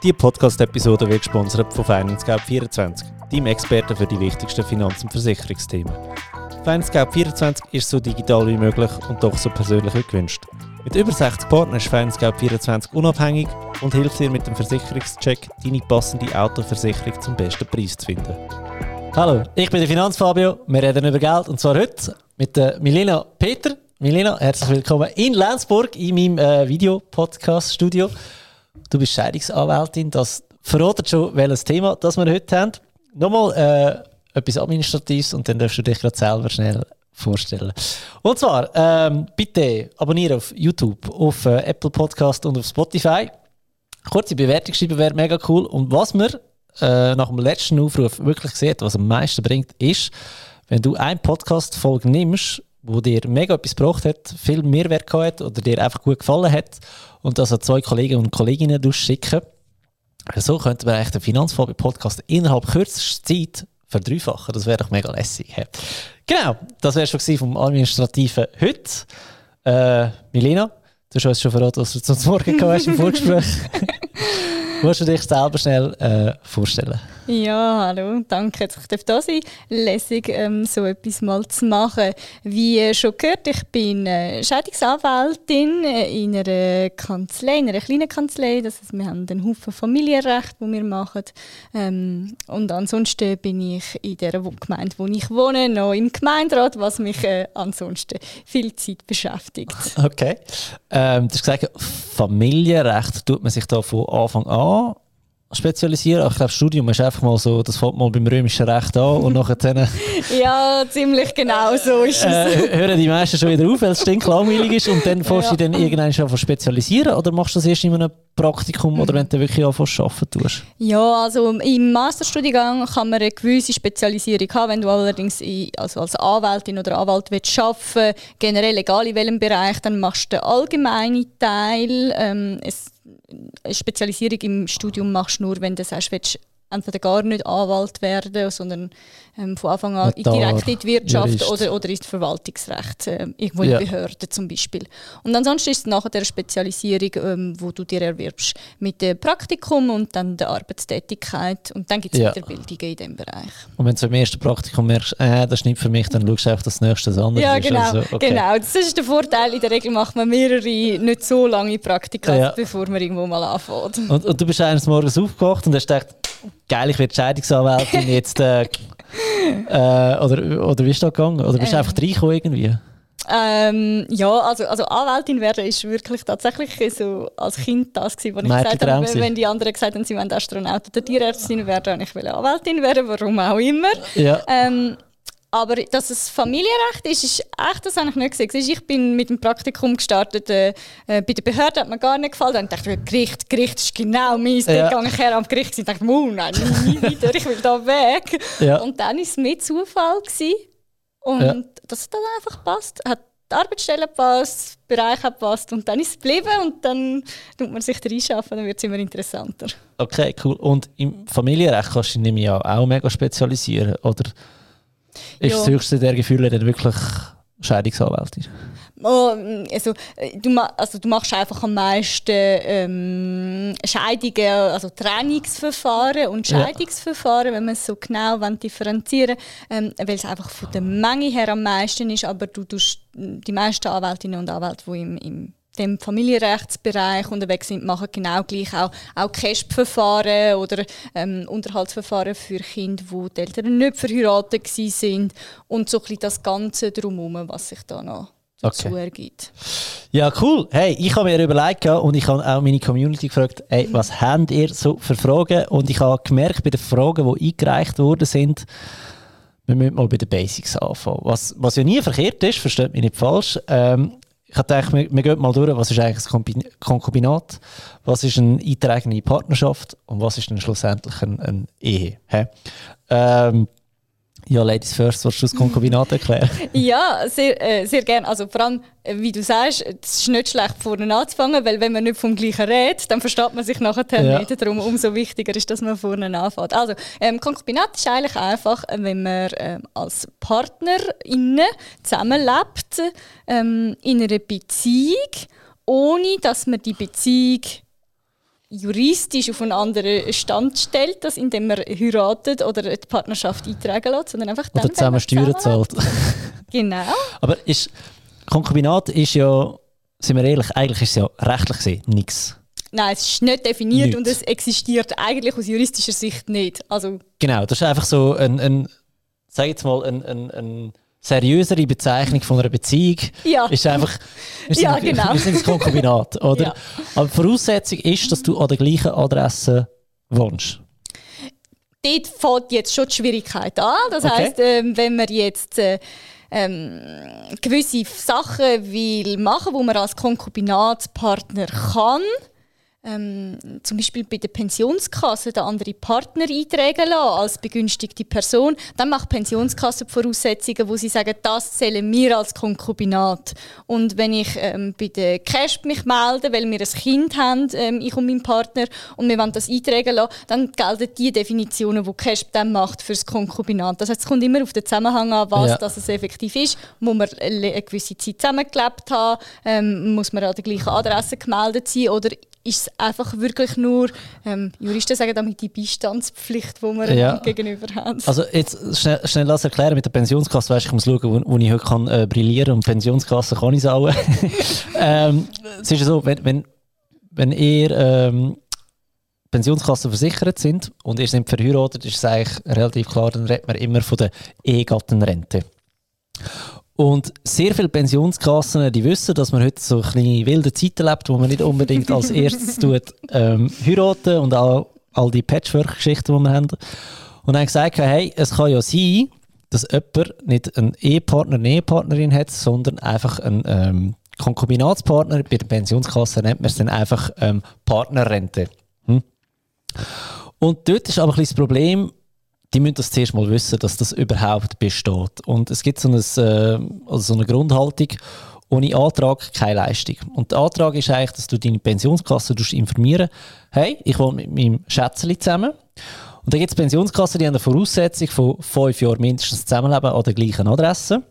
Diese Podcast-Episode wird gesponsert von FinanceGap24, deinem Experten für die wichtigsten Finanz- und Versicherungsthemen. FinanceGap24 ist so digital wie möglich und doch so persönlich wie gewünscht. Mit über 60 Partnern ist FinanceGap24 unabhängig und hilft dir mit dem Versicherungscheck, deine passende Autoversicherung zum besten Preis zu finden. Hallo, ich bin der Finanzfabio. Wir reden über Geld und zwar heute mit der Milena Peter. Milena, herzlich willkommen in Lenzburg in meinem äh, Videopodcast-Studio. Du bist Scheidungsanwältin. Das verratet schon, welches Thema das wir heute haben. Nochmal äh, etwas Administratives und dann darfst du dich gerade selber schnell vorstellen. Und zwar, ähm, bitte abonnieren auf YouTube, auf äh, Apple Podcast und auf Spotify. Kurze Bewertung schreiben wäre mega cool. Und was wir äh, nach dem letzten Aufruf wirklich sieht, was am meisten bringt, ist, wenn du eine Podcast-Folge nimmst, wo dir mega etwas gebracht hat, viel Mehrwert gehabt hat oder dir einfach gut gefallen hat und das an zwei Kollegen und Kolleginnen schicken. So könnte man eigentlich den Finanzfabio-Podcast innerhalb kürzester Zeit verdreifachen. Das wäre doch mega lässig. He? Genau, das wäre schon vom Administrativen heute. Äh, Milena, du hast uns schon verraten, was du zum Morgen gehabt hast im Vorgespräch. Musst du dich selber schnell äh, vorstellen? Ja, hallo, danke, dass ich da sein Lässig, ähm, so etwas mal zu machen. Wie äh, schon gehört, ich bin äh, Scheidungsanwältin äh, in einer Kanzlei, in einer kleinen Kanzlei. Das heißt, wir haben einen Haufen Familienrecht, wo wir machen. Ähm, und ansonsten bin ich in der Gemeinde, wo ich wohne, noch im Gemeinderat, was mich äh, ansonsten viel Zeit beschäftigt. Okay. Ähm, du hast gesagt, Familienrecht tut man sich da von Anfang an spezialisieren. Ich glaube, Studium ist einfach mal so, das fängt mal beim römischen Recht an und nachher dann, Ja, ziemlich genau so ist es. äh, hören die meisten schon wieder auf, weil es stinklangweilig ist und dann fährst du Ja. dann irgendwann schon spezialisieren oder machst du das erst in einem Praktikum oder wenn du wirklich anfängst arbeiten tust? Ja, also im Masterstudiengang kann man eine gewisse Spezialisierung haben. Wenn du allerdings in, also als Anwältin oder Anwalt willst arbeiten generell egal in welchem Bereich, dann machst du den allgemeinen Teil. Ähm, es, eine Spezialisierung im Studium machst nur, wenn du sagst, willst entweder gar nicht Anwalt werden, sondern ähm, von Anfang an Notar, direkt in die Wirtschaft Jurist. oder, oder ins Verwaltungsrecht, äh, irgendwo Ja. in Behörden zum Beispiel. Und ansonsten ist es nachher der Spezialisierung, ähm, wo du dir erwirbst mit dem Praktikum und dann der Arbeitstätigkeit und dann gibt es Ja. Weiterbildungen in diesem Bereich. Und wenn du im ersten Praktikum merkst, äh, das ist nicht für mich, dann schaust du einfach, dass das nächste andere Ja, genau. Also, okay. genau. Das ist der Vorteil. In der Regel macht man mehrere, nicht so lange Praktika, Ja. bevor man irgendwo mal anfängt. Und, und du bist eines Morgens aufgewacht und hast gedacht, geil, ich werde Scheidungsanwältin, jetzt... Äh, äh, oder, oder wie ist das gegangen? Oder bist du Ähm. einfach reingekommen irgendwie? Ähm, ja, also, also Anwältin werden ist wirklich tatsächlich so als Kind das gewesen, was ich gesagt Mädchentraum habe. Wenn, wenn die anderen gesagt haben, sie wollen Astronaut oder Tierärztin werden, und ich will Anwältin werden, warum auch immer. Ja. Ähm, aber dass es Familienrecht ist, ist echt, das habe ich nicht gesehen. Ich bin mit dem Praktikum gestartet, äh, äh, bei der Behörde hat mir gar nicht gefallen. Dann dachte ich, Gericht, Gericht ist genau meins. Ja. Dann gehe ich her am Gericht und dachte, oh, nein, nie wieder, ich will da weg. Ja. Und dann war es mit Zufall. Gewesen. Und Ja. das hat dann einfach gepasst. Hat die Arbeitsstelle gepasst, der Bereich hat gepasst und dann ist es geblieben und dann tut man sich reinschaffen, dann wird es immer interessanter. Okay, cool. Und im Familienrecht kannst du dich nämlich ja auch mega spezialisieren, oder? Ist Ja. das höchste der Gefühle dann wirklich Scheidungsanwältin? Oh, also, äh, du, also, du machst einfach am meisten ähm, Scheidungen, also Trennungsverfahren und Ja. Scheidungsverfahren, wenn man es so genau differenzieren ähm, weil es einfach von der Menge her am meisten ist, aber du tust die meisten Anwältinnen und Anwälte, die im, im dem Familienrechtsbereich unterwegs sind, machen genau gleich auch, auch CASP-Verfahren oder ähm, Unterhaltsverfahren für Kinder, wo die Eltern nicht verheiratet sind und so ein bisschen das Ganze drumherum, was sich da noch dazu Okay. ergibt. Ja, cool. Hey, ich habe mir überlegt und ich habe auch meine Community gefragt, hey, was habt ihr so für Fragen? Und ich habe gemerkt, bei den Fragen, die eingereicht worden sind, wir müssen mal bei den Basics anfangen. Was, was ja nie verkehrt ist, versteht mich nicht falsch. Ähm, ich habe gedacht, wir, gehen mal durch, was ist eigentlich ein Konkubinat, was ist eine eingetragene Partnerschaft? Und was ist dann schlussendlich eine, eine Ehe. Ähm, ja, Ladies first, willst du das Konkubinat erklären? Ja, sehr, äh, sehr gerne. Also vor allem, äh, wie du sagst, es ist nicht schlecht, vorne anzufangen, weil wenn man nicht vom Gleichen redet, dann versteht man sich nachher Ja. nicht. Darum umso wichtiger ist, dass man vorne anfängt. Also, ähm, Konkubinat ist eigentlich einfach, wenn man ähm, als PartnerInnen zusammenlebt, ähm, in einer Beziehung, ohne dass man die Beziehung juristisch auf einen anderen Stand stellt, das indem man heiratet oder die Partnerschaft eintragen lässt, sondern einfach dann, Oder zusammen Steuern zahlt. genau. Aber ist, Konkubinat ist ja, sind wir ehrlich, eigentlich ist es ja rechtlich gesehen nichts. Nein, es ist nicht definiert nicht. und es existiert eigentlich aus juristischer Sicht nicht. Also genau, das ist einfach so ein, ein sag jetzt mal, ein, ein, ein seriösere Bezeichnung von einer Beziehung ja. ist einfach, wir sind, ja, genau. wir sind das Konkubinat, oder? Ja. Aber Voraussetzung ist, dass du an der gleichen Adresse wohnst. Dort fängt jetzt schon die Schwierigkeit an. Das okay. heisst, ähm, wenn man jetzt äh, ähm, gewisse Sachen will machen, wo man als Konkubinatspartner kann, ähm, zum Beispiel bei der Pensionskasse den anderen Partner eintragen lassen als begünstigte Person, dann macht die Pensionskasse die Voraussetzungen, wo sie sagen, das zählen wir als Konkubinat. Und wenn ich ähm, bei der CASP mich melde, weil wir ein Kind haben, ähm, ich und mein Partner, und wir wollen das eintragen lassen, dann gelten die Definitionen, die CASP dann macht für das Konkubinat. Das heißt, es kommt immer auf den Zusammenhang an, was ja. das effektiv ist. Muss man eine gewisse Zeit zusammengelebt haben, ähm, muss man an der gleichen Adresse gemeldet sein oder ist es einfach wirklich nur, ähm, Juristen sagen damit die Beistandspflicht, die wir ja. gegenüber haben. Also jetzt schnell, schnell das erklären mit der Pensionskasse, weißt, ich muss schauen, wo, wo ich heute kann, äh, brillieren und Pensionskasse kann ich es auch. ähm, es ist so, wenn, wenn, wenn ihr ähm, Pensionskassen versichert sind und ihr seid verheiratet, ist es eigentlich relativ klar, dann redet man immer von der Ehegattenrente. Und sehr viele Pensionskassen, die wissen, dass man heute so eine wilde Zeiten lebt, wo man nicht unbedingt als erstes tut, ähm, heiraten und all, all die Patchwork-Geschichten, die wir haben. Und dann gesagt, hey, es kann ja sein, dass jemand nicht einen Ehepartner, eine Ehepartnerin hat, sondern einfach einen ähm, Konkubinatspartner. Bei der Pensionskasse nennt man es dann einfach ähm, Partnerrente. Hm? Und dort ist aber ein das Problem, die müssen das zuerst mal wissen, dass das überhaupt besteht. Und es gibt so, ein, äh, also so eine Grundhaltung, ohne Antrag keine Leistung. Und der Antrag ist eigentlich, dass du deine Pensionskasse informieren hey, ich wohne mit meinem Schätzchen zusammen. Und dann gibt es Pensionskassen, die haben eine Voraussetzung von fünf Jahren mindestens Zusammenleben an der gleichen Adresse.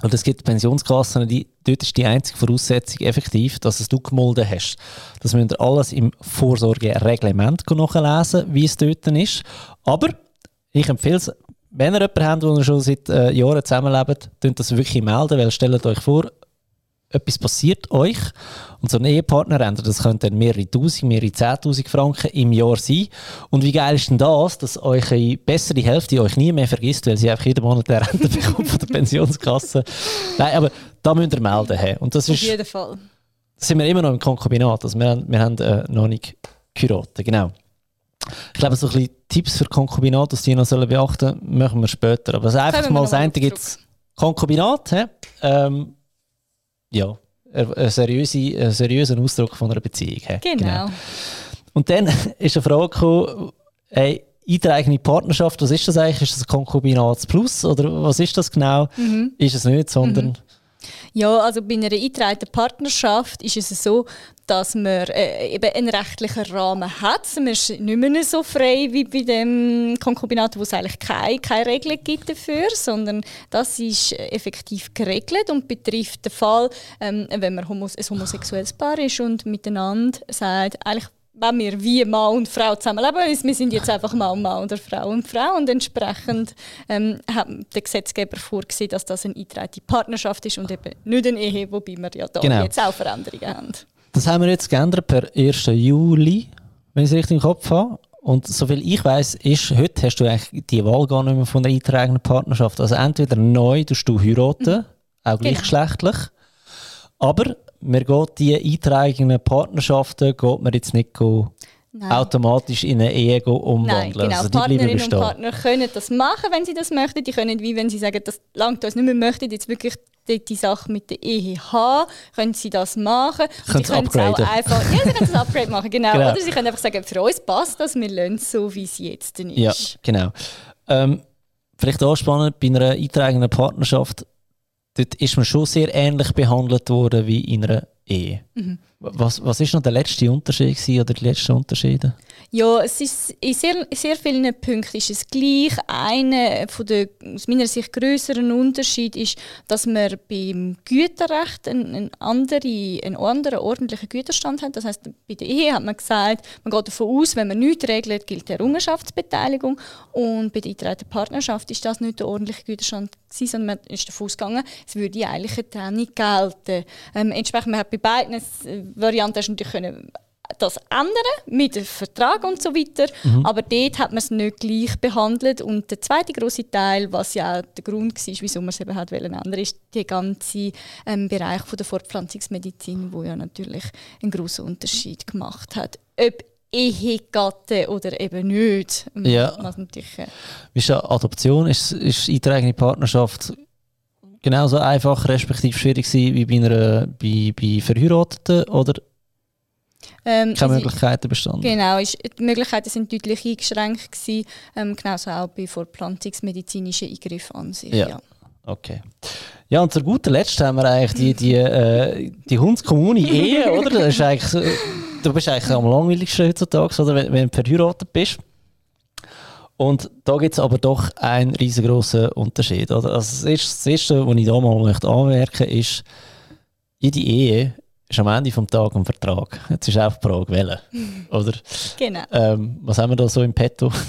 Und es gibt Pensionskassen, die, dort ist die einzige Voraussetzung effektiv, dass es du gemolden hast. Das müsst ihr alles im Vorsorgereglement nachlesen, wie es dort ist. Aber ich empfehle es, wenn ihr jemanden habt, der schon seit äh, Jahren zusammenlebt, könnt das wirklich melden, weil stellt euch vor, etwas passiert euch und so ein Ehepartner ändert, das könnte dann mehrere Tausend, mehrere Zehntausend Franken im Jahr sein. Und wie geil ist denn das, dass eure bessere Hälfte euch nie mehr vergisst, weil sie einfach jeden Monat eine Rente bekommt von der Pensionskasse. Nein, aber da müsst ihr melden. Hey. Und das Auf ist, jeden Fall. sind wir immer noch im Konkubinat, also wir, wir haben äh, noch nicht geheiratet, genau. Ich glaube, so ein bisschen Tipps für Konkubinat, die noch sollen beachten sollen, machen wir später. Aber also einfach mal das eine gibt es Konkubinat. Ähm, ja, ein seriöser, seriöser Ausdruck von einer Beziehung. He? Genau. genau. Und dann ist eine Frage gekommen, hey, eintragende Partnerschaft, was ist das eigentlich? Ist das ein Konkubinat Plus oder was ist das genau? Mhm. Ist es nicht, sondern... Mhm. Ja, also bei einer eingetragenen Partnerschaft ist es so, dass man äh, eben einen rechtlichen Rahmen hat. Man ist nicht mehr so frei wie bei dem Konkubinat, wo es eigentlich keine, keine Regeln gibt dafür, sondern das ist effektiv geregelt und betrifft den Fall, ähm, wenn man homos ein homosexuelles Paar ist und miteinander sagt, eigentlich wenn wir wie Mann und Frau zusammenleben, wir sind jetzt einfach Mann und Mann oder Frau und Frau und entsprechend ähm, hat der Gesetzgeber vorgesehen, dass das eine eingetragene Partnerschaft ist und eben nicht eine Ehe, wobei wir ja da genau. jetzt auch Veränderungen haben. Das haben wir jetzt geändert per 1. Juli, wenn ich es richtig im Kopf habe. Und soviel ich weiß, ist, heute hast du eigentlich die Wahl gar nicht mehr von einer eingetragenen Partnerschaft. Also entweder neu du heiraten, mhm. auch gleichgeschlechtlich, genau. aber man geht die eintragenden Partnerschaften geht man jetzt nicht Nein. automatisch in eine Ehe umwandeln. Nein, genau. Also Partnerinnen und Partner können das machen, wenn sie das möchten. Die können, wie wenn sie sagen, das langt uns nicht mehr, möchten jetzt wirklich die, die Sache mit der Ehe haben, können sie das machen. Können sie können auch einfach, ja, sie können das Upgrade machen, genau. genau. Oder sie können einfach sagen, für uns passt das, wir lernen es so, wie es jetzt ist. Ja, genau. Ähm, vielleicht auch spannend, bei einer eintragenden Partnerschaft dort ist man schon sehr ähnlich behandelt worden wie in einer Ehe. Mhm. Was, was ist noch der letzte Unterschied gewesen, oder die letzten Unterschiede? Ja, es ist in sehr, sehr vielen Punkten ist es gleich. Einer von der aus meiner Sicht größeren Unterschied ist, dass wir beim Güterrecht einen, einen, andere, einen anderen ordentlichen Güterstand haben. Das heißt, bei der Ehe hat man gesagt, man geht davon aus, wenn man nichts regelt, gilt die Errungenschaftsbeteiligung. Und bei der eingetragenen Partnerschaft ist das nicht der ordentliche Güterstand gewesen, sondern man ist davon ausgegangen, es würde eigentlich eine Trennung gelten. Ähm, entsprechend, man hat bei beiden äh, Varianten natürlich können das ändern mit dem Vertrag und so weiter. Mhm. Aber dort hat man es nicht gleich behandelt. Und der zweite große Teil, was ja auch der Grund war, wieso man es eben hat ändern ist der ganze ähm, Bereich von der Fortpflanzungsmedizin, wo ja natürlich einen großen Unterschied gemacht hat. Ob Ehegatte oder eben nicht. Ja. Was natürlich, äh Wie ist Adoption? Ist, ist eingetragene Partnerschaft genauso einfach, respektive schwierig wie bei, einer, bei, bei Verheirateten? Oder ähm, Keine Möglichkeiten bestanden? Genau, ist, die Möglichkeiten sind deutlich eingeschränkt gewesen, ähm, genauso auch bei fortpflanzungsmedizinischen Eingriffen an sich. Ja. ja. Okay. Ja, und zu guter Letzt haben wir eigentlich die, die, äh, die Hundskommune-Ehe, oder? Das ist eigentlich, du bist eigentlich am langweiligsten heutzutage, oder? Wenn, wenn du verheiratet bist. Und da gibt es aber doch einen riesengroßen Unterschied. Oder? Also das, erste, das Erste, was ich da mal möchte anmerken möchte, ist, jede Ehe ist am Ende des Tages ein Vertrag. Jetzt ist auch die Frage, welcher. Oder? Genau. Ähm, was haben wir da so im Petto?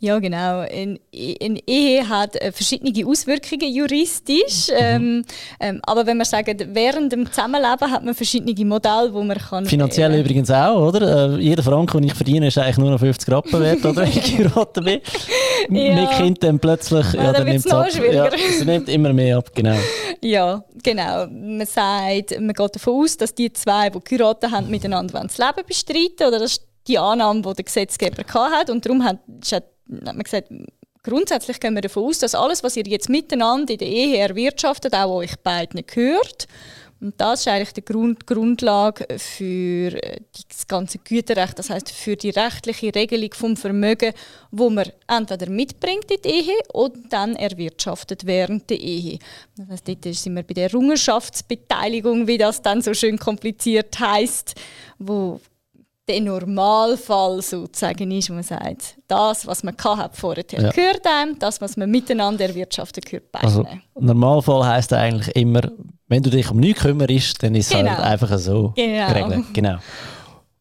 Ja, genau. Eine Ehe hat äh, verschiedene Auswirkungen juristisch. Mhm. Ähm, ähm, aber wenn wir sagen, während dem Zusammenleben hat man verschiedene Modelle, wo man kann... Finanziell äh, übrigens auch, oder? Äh, jeder Franken, den ich verdiene, ist eigentlich nur noch 50 Rappen wert, oder? Wenn ich geheiratet bin. Ja. Mit Kind dann plötzlich... Ja, ja dann wird es noch schwieriger. Ja, es nimmt immer mehr ab, genau. Ja, genau. Man sagt, man geht davon aus, dass die zwei, die geheiratet haben, miteinander das Leben bestreiten oder das die Annahme, die der Gesetzgeber hatte. Und darum hat, hat man gesagt, grundsätzlich gehen wir davon aus, dass alles, was ihr jetzt miteinander in der Ehe erwirtschaftet, auch euch beiden gehört. Und das ist eigentlich die Grund Grundlage für das ganze Güterrecht, das heißt für die rechtliche Regelung vom Vermögen, wo man entweder mitbringt in die Ehe oder dann erwirtschaftet während der Ehe. Das heißt, dort sind wir bei der Errungenschaftsbeteiligung, wie das dann so schön kompliziert heißt, wo der Normalfall sozusagen ist, wo man sagt, das, was man hat vorher, ja. gehört einem, das, was man miteinander erwirtschaftet, gehört beiden. Also, Normalfall heisst eigentlich immer, wenn du dich um nichts kümmerst, dann ist es halt genau. halt einfach so genau. geregelt. Genau.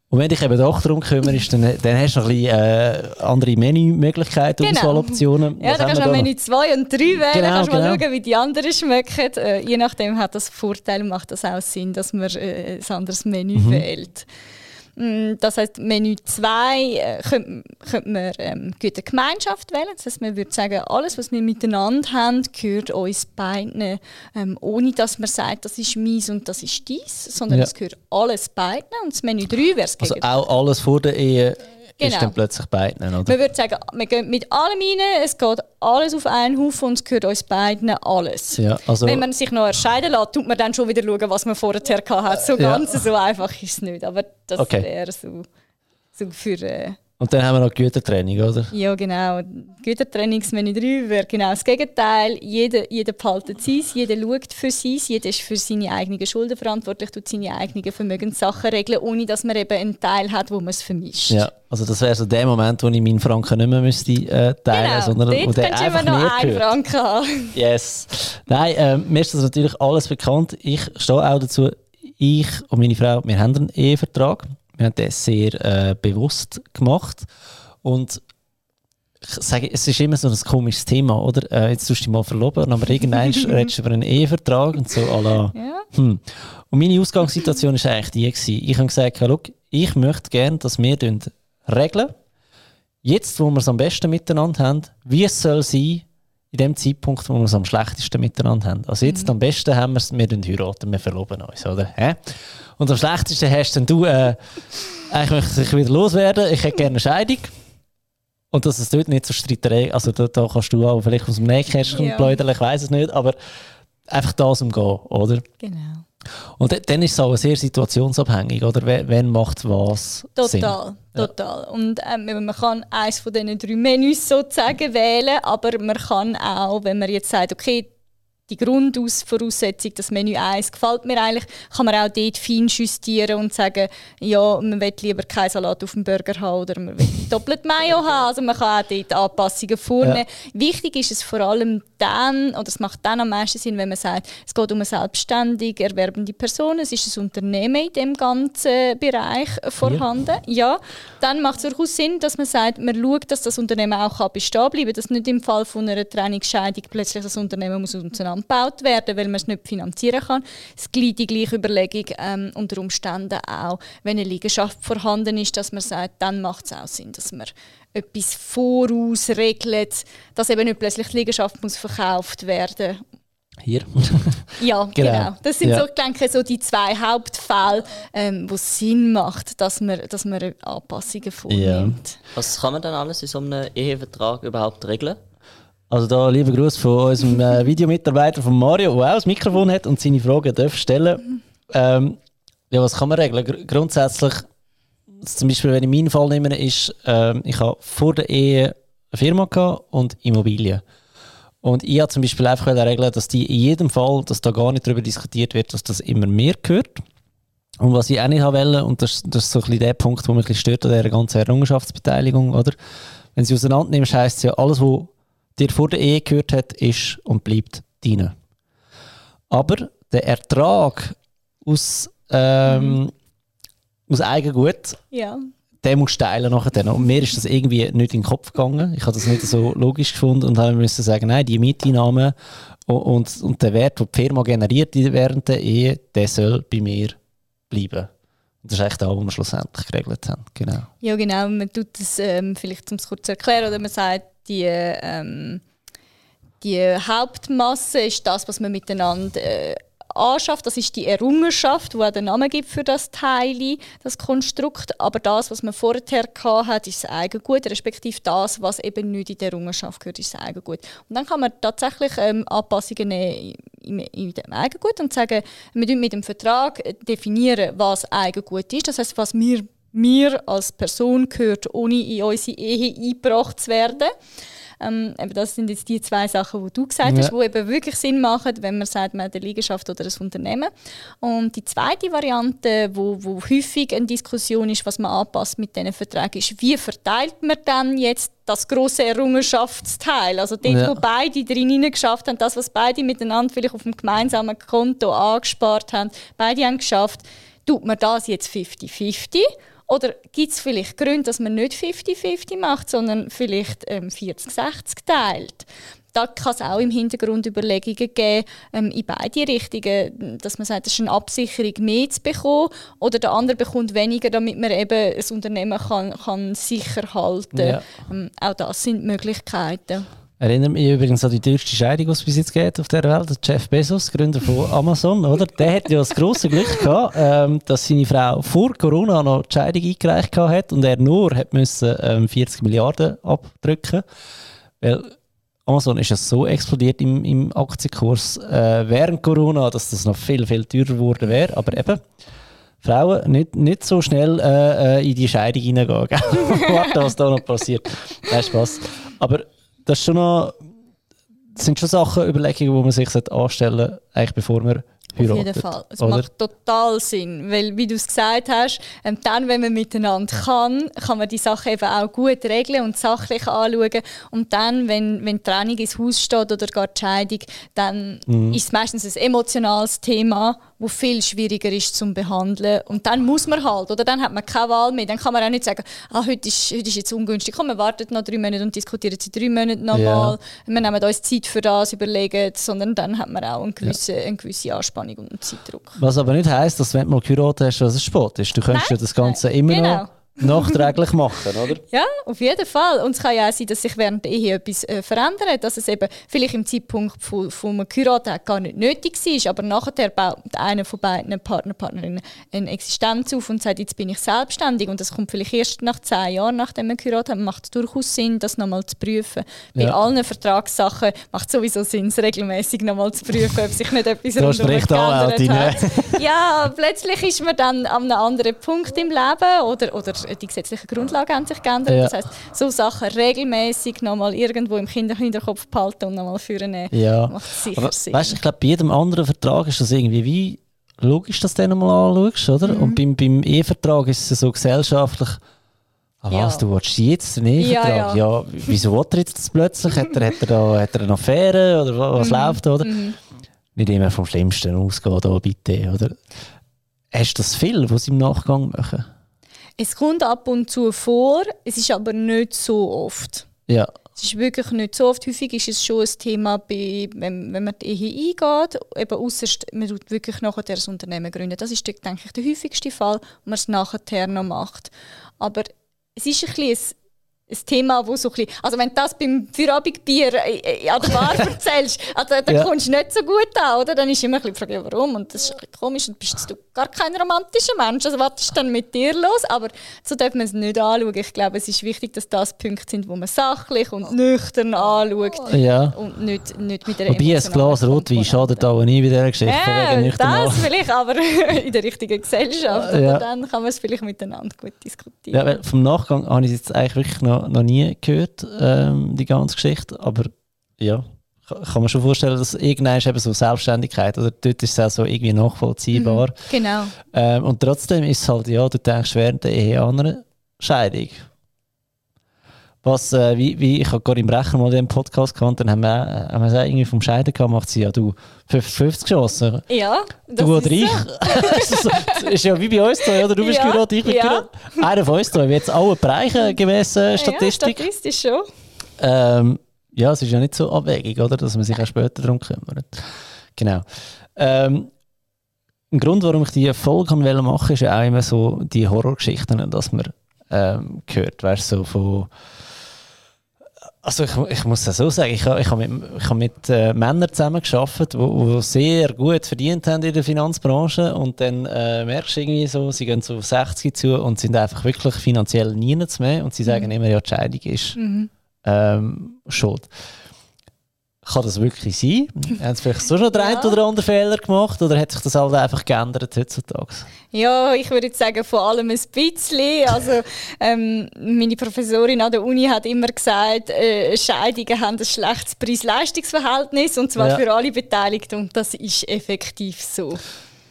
Und wenn dich eben doch darum kümmerst, dann, dann hast du noch ein bisschen äh, andere Menümöglichkeiten, genau. Auswahloptionen. Ja, dann kannst du Menü 2 und 3 wählen, genau, kannst genau. mal schauen, wie die anderen schmecken. Äh, je nachdem hat das Vorteil, macht das auch Sinn, dass man äh, ein anderes Menü mhm. wählt. Mm, das heißt, Menü 2 äh, könnte, könnte man ähm, gute Gemeinschaft wählen. Das heißt, man würde sagen, alles, was wir miteinander haben, gehört uns beiden, ähm, ohne dass man sagt, das ist meins und das ist dies, sondern ja. es gehört alles beiden. Und das Menü 3 wäre es Also auch alles vor der Ehe genau. ist dann plötzlich beiden, oder? Man würde sagen, wir gehen mit allem rein, es geht alles auf einen Haufen und es gehört uns beiden alles. Ja, also Wenn man sich noch erscheiden lässt, tut man dann schon wieder schauen, was man vorher hat. So ganz so einfach ist es nicht, aber das okay. wäre so, so für... Äh, und dann haben wir noch Gütertraining, oder? Ja, genau. Gütertrainingsmenü 3 wäre genau das Gegenteil. Jeder, jeder behaltet sein, jeder schaut für sein, jeder ist für seine eigenen Schulden verantwortlich, tut seine eigenen Vermögenssachen regeln, ohne dass man eben einen Teil hat, wo man es vermischt. Ja, also das wäre so der Moment, wo ich meinen Franken nicht mehr müsste, äh, teilen genau, sondern wo der einfach immer noch einen Franken haben. Yes. Nein, äh, mir ist das natürlich alles bekannt. Ich stehe auch dazu, ich und meine Frau, wir haben einen Ehevertrag. Wir haben das sehr äh, bewusst gemacht. Und ich sage, es ist immer so ein komisches Thema, oder? Äh, jetzt tust du dich mal verloben, aber irgendwann redest du über einen Ehevertrag und so. La, ja. hm. Und meine Ausgangssituation war eigentlich die. Gewesen. Ich habe gesagt, look, ich möchte gerne, dass wir regeln, jetzt, wo wir es am besten miteinander haben, wie es soll sein, in dem Zeitpunkt, wo wir es am schlechtesten miteinander haben. Also jetzt mhm. am besten haben wir es, wir heiraten, wir verloben uns, oder? Hä? Und am schlechtesten hast dann du, äh, eigentlich möchte ich wieder loswerden, ich hätte gerne eine Scheidung. Und dass es dort nicht so Streiterei, also da, da kannst du auch vielleicht aus dem Nähkästchen ja. plaudern, ich weiß es nicht, aber einfach das umgehen, oder? Genau. Und dann ist es auch sehr situationsabhängig, oder? Wer, macht was? Total, Sinn? total. Ja. Und ähm, man kann eines von diesen drei Menüs sozusagen wählen, aber man kann auch, wenn man jetzt sagt, okay, die Grundvoraussetzung, das Menü 1 gefällt mir eigentlich, kann man auch dort fein justieren und sagen, ja, man will lieber keinen Salat auf dem Burger haben oder man will doppelt Mayo haben. Also man kann auch dort Anpassungen vornehmen. Ja. Wichtig ist es vor allem dann, oder es macht dann am meisten Sinn, wenn man sagt, es geht um eine selbstständig erwerbende Person, es ist ein Unternehmen in dem ganzen Bereich vorhanden. Ja. ja. Dann macht es durchaus Sinn, dass man sagt, man schaut, dass das Unternehmen auch bestehen bleiben kann, dass nicht im Fall von einer Trennungsscheidung plötzlich das Unternehmen muss auseinandergebaut werden weil man es nicht finanzieren kann. Es gilt die gleiche Überlegung ähm, unter Umständen auch, wenn eine Liegenschaft vorhanden ist, dass man sagt, dann macht es auch Sinn, dass man etwas voraus regelt, dass eben nicht plötzlich die Liegenschaft muss verkauft werden hier. ja, genau. genau. Das sind ja. so, denke so die zwei Hauptfälle, ähm, wo es Sinn macht, dass man, dass man Anpassungen vornimmt. Ja. Was kann man dann alles in so einem Ehevertrag überhaupt regeln? Also da lieber Gruß von unserem äh, Videomitarbeiter von Mario, der auch das Mikrofon hat und seine Fragen darf stellen. Ähm, ja, was kann man regeln? Gr grundsätzlich, zum Beispiel, wenn ich meinen Fall nehme, ist, ähm, ich habe vor der Ehe eine Firma und Immobilien. Und ich habe zum Beispiel einfach regeln, dass die in jedem Fall, dass da gar nicht darüber diskutiert wird, dass das immer mehr gehört. Und was ich auch nicht wollte, und das, das ist so ein bisschen der Punkt, der mich ein bisschen stört an dieser ganzen Errungenschaftsbeteiligung, oder? Wenn sie auseinander nimmst, heisst es ja, alles, was dir vor der Ehe gehört hat, ist und bleibt deine. Aber der Ertrag aus, ähm, mhm. aus Eigengut, ja. den musst du teilen nachher. Und mir ist das irgendwie nicht in den Kopf gegangen. Ich habe das nicht so logisch gefunden und habe müssen sagen, nein, die Mieteinnahmen und, und, und der Wert, den die Firma generiert während der Ehe, der soll bei mir bleiben. Das ist echt das, was wir schlussendlich geregelt haben. Genau. Ja, genau. Man tut das ähm, vielleicht, um es kurz zu erklären, oder man sagt, die, ähm, die Hauptmasse ist das, was man miteinander äh, anschafft. Das ist die Errungenschaft, die den Namen gibt für das Teil, das Konstrukt. Aber das, was man vorher hat, ist das Eigengut, respektive das, was eben nicht in der Errungenschaft gehört, ist das Eigengut. Und dann kann man tatsächlich ähm, Anpassungen nehmen in, in dem Eigengut und sagen, wir mit dem Vertrag definieren, was Eigengut ist. Das heißt, was wir mir als Person gehört, ohne in unsere Ehe eingebracht zu werden. Ähm, das sind jetzt die zwei Sachen, die du gesagt hast, die eben wirklich Sinn machen, wenn man sagt, man hat eine Liegenschaft oder ein Unternehmen. Und die zweite Variante, wo, wo häufig eine Diskussion ist, was man anpasst mit diesen Verträgen, ist, wie verteilt man dann jetzt das große Errungenschaftsteil, also dort, ja. wo beide drin geschafft haben, das, was beide miteinander vielleicht auf dem gemeinsamen Konto angespart haben, beide haben geschafft, tut man das jetzt 50-50 oder gibt es vielleicht Gründe, dass man nicht 50-50 macht, sondern vielleicht ähm, 40-60 teilt? Da kann es auch im Hintergrund Überlegungen geben, ähm, in beide Richtungen, dass man sagt, es ist eine Absicherung mehr zu bekommen oder der andere bekommt weniger, damit man eben ein Unternehmen kann, kann sicher halten kann. Ja. Ähm, auch das sind Möglichkeiten. Erinnere mich übrigens an die teuerste Scheidung, die es bis jetzt geht auf der Welt. Jeff Bezos, Gründer von Amazon, oder? Der hat ja das große Glück gehabt, ähm, dass seine Frau vor Corona noch die Scheidung eingereicht hat und er nur hat müssen, ähm, 40 Milliarden abdrücken. Weil Amazon ist ja so explodiert im, im Aktienkurs äh, während Corona, dass das noch viel, viel teurer geworden wäre. Aber eben, Frauen nicht, nicht so schnell äh, äh in die Scheidung reingehen. Warte, was da noch passiert. Nein, Spaß. Aber das, ist schon noch, das sind schon Sachen, Überlegungen, die man sich anstellen sollte, eigentlich bevor man heiratet. Auf jeden Fall. Es macht total Sinn, weil, wie du es gesagt hast, ähm, dann, wenn man miteinander kann, kann man die Sachen eben auch gut regeln und sachlich anschauen. Und dann, wenn, wenn die Trennung ins Haus steht oder gar die Scheidung, dann mhm. ist es meistens ein emotionales Thema wo viel schwieriger ist zum behandeln. Und dann muss man halt, oder dann hat man keine Wahl mehr. Dann kann man auch nicht sagen, ah, heute, ist, heute ist jetzt ungünstig, komm, wir warten noch drei Monate und diskutieren sie drei Monate nochmal. Ja. Wir nehmen uns Zeit für das, überlegen, sondern dann hat man auch eine gewisse, ja. eine gewisse Anspannung und einen Zeitdruck. Was aber nicht heisst, dass wenn du mal geheiratet hast, dass es spät ist. Du könntest ja das Ganze Nein. immer genau. noch nachträglich machen, oder? Ja, auf jeden Fall. Und es kann ja auch sein, dass sich während der Ehe etwas äh, verändert, dass es eben vielleicht im Zeitpunkt von, von einem Heirat gar nicht nötig war, aber nachher baut einer von beiden Partner, Partnerinnen eine Existenz auf und sagt, jetzt bin ich selbstständig und das kommt vielleicht erst nach zehn Jahren, nachdem man geheiratet hat, macht es durchaus Sinn, das nochmal zu prüfen. Bei ja. allen Vertragssachen macht es sowieso Sinn, es regelmäßig nochmal zu prüfen, ob sich nicht etwas rundum geändert hat. Ja, plötzlich ist man dann an einem anderen Punkt im Leben oder, oder die gesetzlichen Grundlagen haben sich geändert. Ja. Das heißt, so Sachen regelmäßig nochmal irgendwo im Kinder Hinterkopf behalten und nochmal führen, Ja. macht sicher Aber Sinn. weißt, ich glaube, bei jedem anderen Vertrag ist das irgendwie wie logisch, dass du den mal anschaust, oder? Mhm. Und beim, beim Ehevertrag ist es so gesellschaftlich. Ah, was, Ja. du willst jetzt einen Ehevertrag? Ja, Ja, wieso will er jetzt das plötzlich? Hat er, hat er, da, hat er eine Affäre oder wa- was Mhm. läuft da, oder? Nicht immer vom Schlimmsten ausgehen, da bitte, oder? Hast du das viel, was sie im Nachgang machen? Es kommt ab und zu vor, es ist aber nicht so oft. Ja, Es ist wirklich nicht so oft. Häufig ist es schon ein Thema, bei, wenn, wenn man die Ehe eingeht, eben ausser man tut wirklich nachher das Unternehmen gründen. Das ist, denke ich, der häufigste Fall, wo man es nachher noch macht. Aber es ist ein bisschen ein, Thema, wo so ein bisschen, also wenn du das beim Feierabendbier äh, äh, an der Bar erzählst, also, dann Ja. kommst du nicht so gut an, oder? Dann ist immer ein bisschen die Frage, warum? Und das ist ein bisschen komisch und bist du gar kein romantischer Mensch. Also was ist dann mit dir los? Aber so darf man es nicht anschauen. Ich glaube, es ist wichtig, dass das Punkte sind, wo man sachlich und nüchtern anschaut ja. und nicht, nicht mit der Wobei ein Glas Rotwein schadet auch nie bei dieser Geschichte. Ja, das vielleicht, aber in der richtigen Gesellschaft. Ja. Dann kann man es vielleicht miteinander gut diskutieren. Ja, weil vom Nachgang habe ich es jetzt eigentlich wirklich noch, noch nie gehört, ähm, die ganze Geschichte. Aber ja, kann, man schon vorstellen, dass irgendwann ist eben so Selbstständigkeit oder dort ist es auch so irgendwie nachvollziehbar. Genau. Ähm, und trotzdem ist es halt, ja, du denkst während der Ehe an eine Scheidung. Was, äh, wie, wie, ich habe gerade im Brecher mal den Podcast gehabt, dann haben wir, äh, haben wir irgendwie vom Scheiden gehabt, macht sie ja, du 50 geschossen. Ja, das Du oder ich. so. Das ist ja wie bei uns zwei, oder? Du bist Ja, geheiratet, ich bin ja. geheiratet. Einer von uns zwei jetzt alle bereichen, gemäss äh, Statistik. Ja, statistisch schon. Ähm, ja, es ist ja nicht so abwegig, oder? Dass man sich auch später darum kümmert. Genau. Ähm, ein Grund, warum ich die Folge machen wollte, ist ja auch immer so die Horrorgeschichten, dass man ähm, hört, weißt du, so von also ich, ich muss das so sagen, ich, habe- ich habe mit, ich habe mit äh, Männern zusammengearbeitet, die die sehr gut verdient haben in der Finanzbranche und dann äh, merkst du irgendwie so, sie gehen so auf 60 zu und sind einfach wirklich finanziell nichts mehr und sie sagen immer, ja, die Scheidung ist ähm, schuld. Kann das wirklich sein? Haben sie vielleicht so schon den Ja. einen oder anderen Fehler gemacht oder hat sich das halt einfach geändert heutzutage? Ja, ich würde jetzt sagen, vor allem ein bisschen. Also, ähm, meine Professorin an der Uni hat immer gesagt, äh, Scheidungen haben ein schlechtes Preis-Leistungs-Verhältnis und zwar Ja. für alle Beteiligten und das ist effektiv so.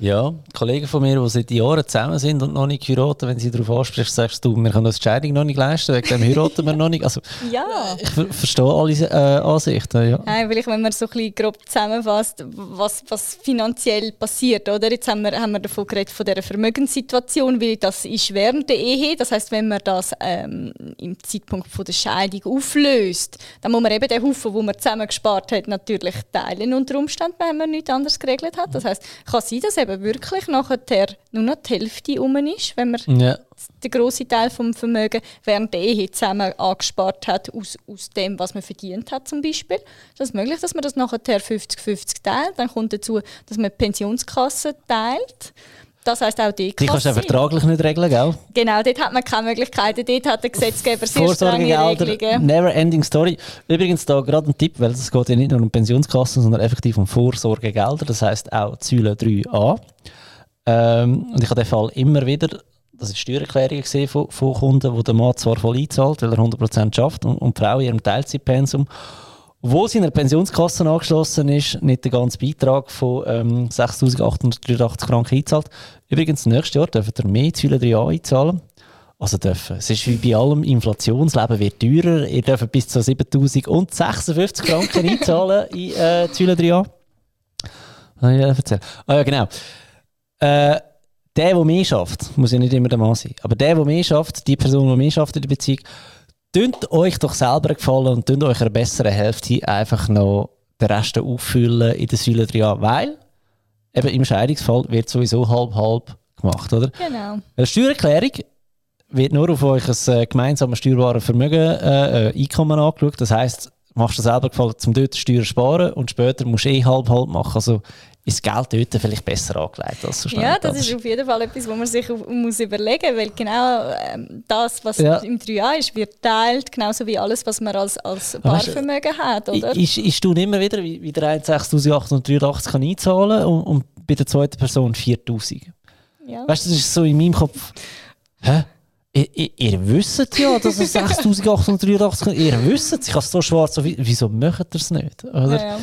Ja, Kollegen von mir, die seit Jahren zusammen sind und noch nicht heiraten, wenn sie darauf ansprichst, sagst du, wir können uns die Scheidung noch nicht leisten, wegen dem heiraten wir noch nicht. Also, Ja. ich ver verstehe alle äh, Ansichten, ja. Nein, weil ich, wenn man so ein bisschen grob zusammenfasst, was, was finanziell passiert, oder? Jetzt haben wir, haben wir davon geredet, von dieser Vermögenssituation, wie das ist während der Ehe. Das heißt, wenn man das ähm, im Zeitpunkt von der Scheidung auflöst, dann muss man eben den Haufen, den man zusammen gespart hat, natürlich teilen unter Umständen, wenn man nichts anderes geregelt hat. Das heißt, kann sein, dass eben wirklich nachher nur noch die Hälfte um ist, wenn man ja. den grossen Teil vom Vermögen während der Ehe zusammen angespart hat, aus, aus dem, was man verdient hat zum Beispiel. Das ist möglich, dass man das nachher 50-50 teilt. Dann kommt dazu, dass man die Pensionskasse teilt. Das heisst auch die Die kannst du vertraglich nicht regeln, gell? Genau, dort hat man keine Möglichkeiten. Dort hat der Gesetzgeber sehr strenge Vorsorgegelder, Regelungen. never ending story. Übrigens da gerade ein Tipp, weil es geht ja nicht nur um Pensionskassen, sondern effektiv um Vorsorgegelder, das heisst auch Säule 3a. Ähm, und ich habe den Fall immer wieder, das sind Steuererklärungen gesehen von, von Kunden, wo der Mann zwar voll einzahlt, weil er 100% schafft und, und die Frau in ihrem Teilzeitpensum, wo sie in einer Pensionskasse angeschlossen ist, nicht den ganzen Beitrag von ähm, 6'883 Franken einzahlt. Übrigens, nächstes Jahr dürfen ihr mehr Säule 3a einzahlen. Also dürfen. Es ist wie bei allem, Inflationsleben wird teurer. Ihr dürft bis zu 7056 Franken einzahlen in äh, Säule 3a. Habe ich erzählt? Ah ja, genau. Äh, der, der mehr schafft, muss ja nicht immer der Mann sein, aber der, der mehr schafft, die Person, die mehr schafft in der Beziehung, tut euch doch selber gefallen und tut euch einer besseren Hälfte einfach noch den Rest auffüllen in der Säule 3a, weil eben im Scheidungsfall wird sowieso halb-halb gemacht, oder? Genau. Eine Steuererklärung wird nur auf euch ein äh, gemeinsames steuerbares Vermögen, äh, äh, Einkommen angeschaut. Das heisst, machst du selber gefallen, zum dort Steuern sparen und später musst du eh halb-halb machen. Also ist das Geld dort vielleicht besser angelegt als so schnell. Ja, das ist auf jeden Fall etwas, wo man sich muss überlegen muss, weil genau ähm, das, was Ja. im 3a ist, wird teilt, genauso wie alles, was man als, als Barvermögen hat, oder? Ist, ist du immer wieder, wie, wie der eine 6'883 kann einzahlen und, und bei der zweiten Person 4'000? ja. Weißt du, das ist so in meinem Kopf. Hä? Ich, ihr, ihr wisst ja, dass es 6883 Ihr wisst es, ich habe es so schwarz Wieso macht ihr es nicht? Oder? Ja, ja.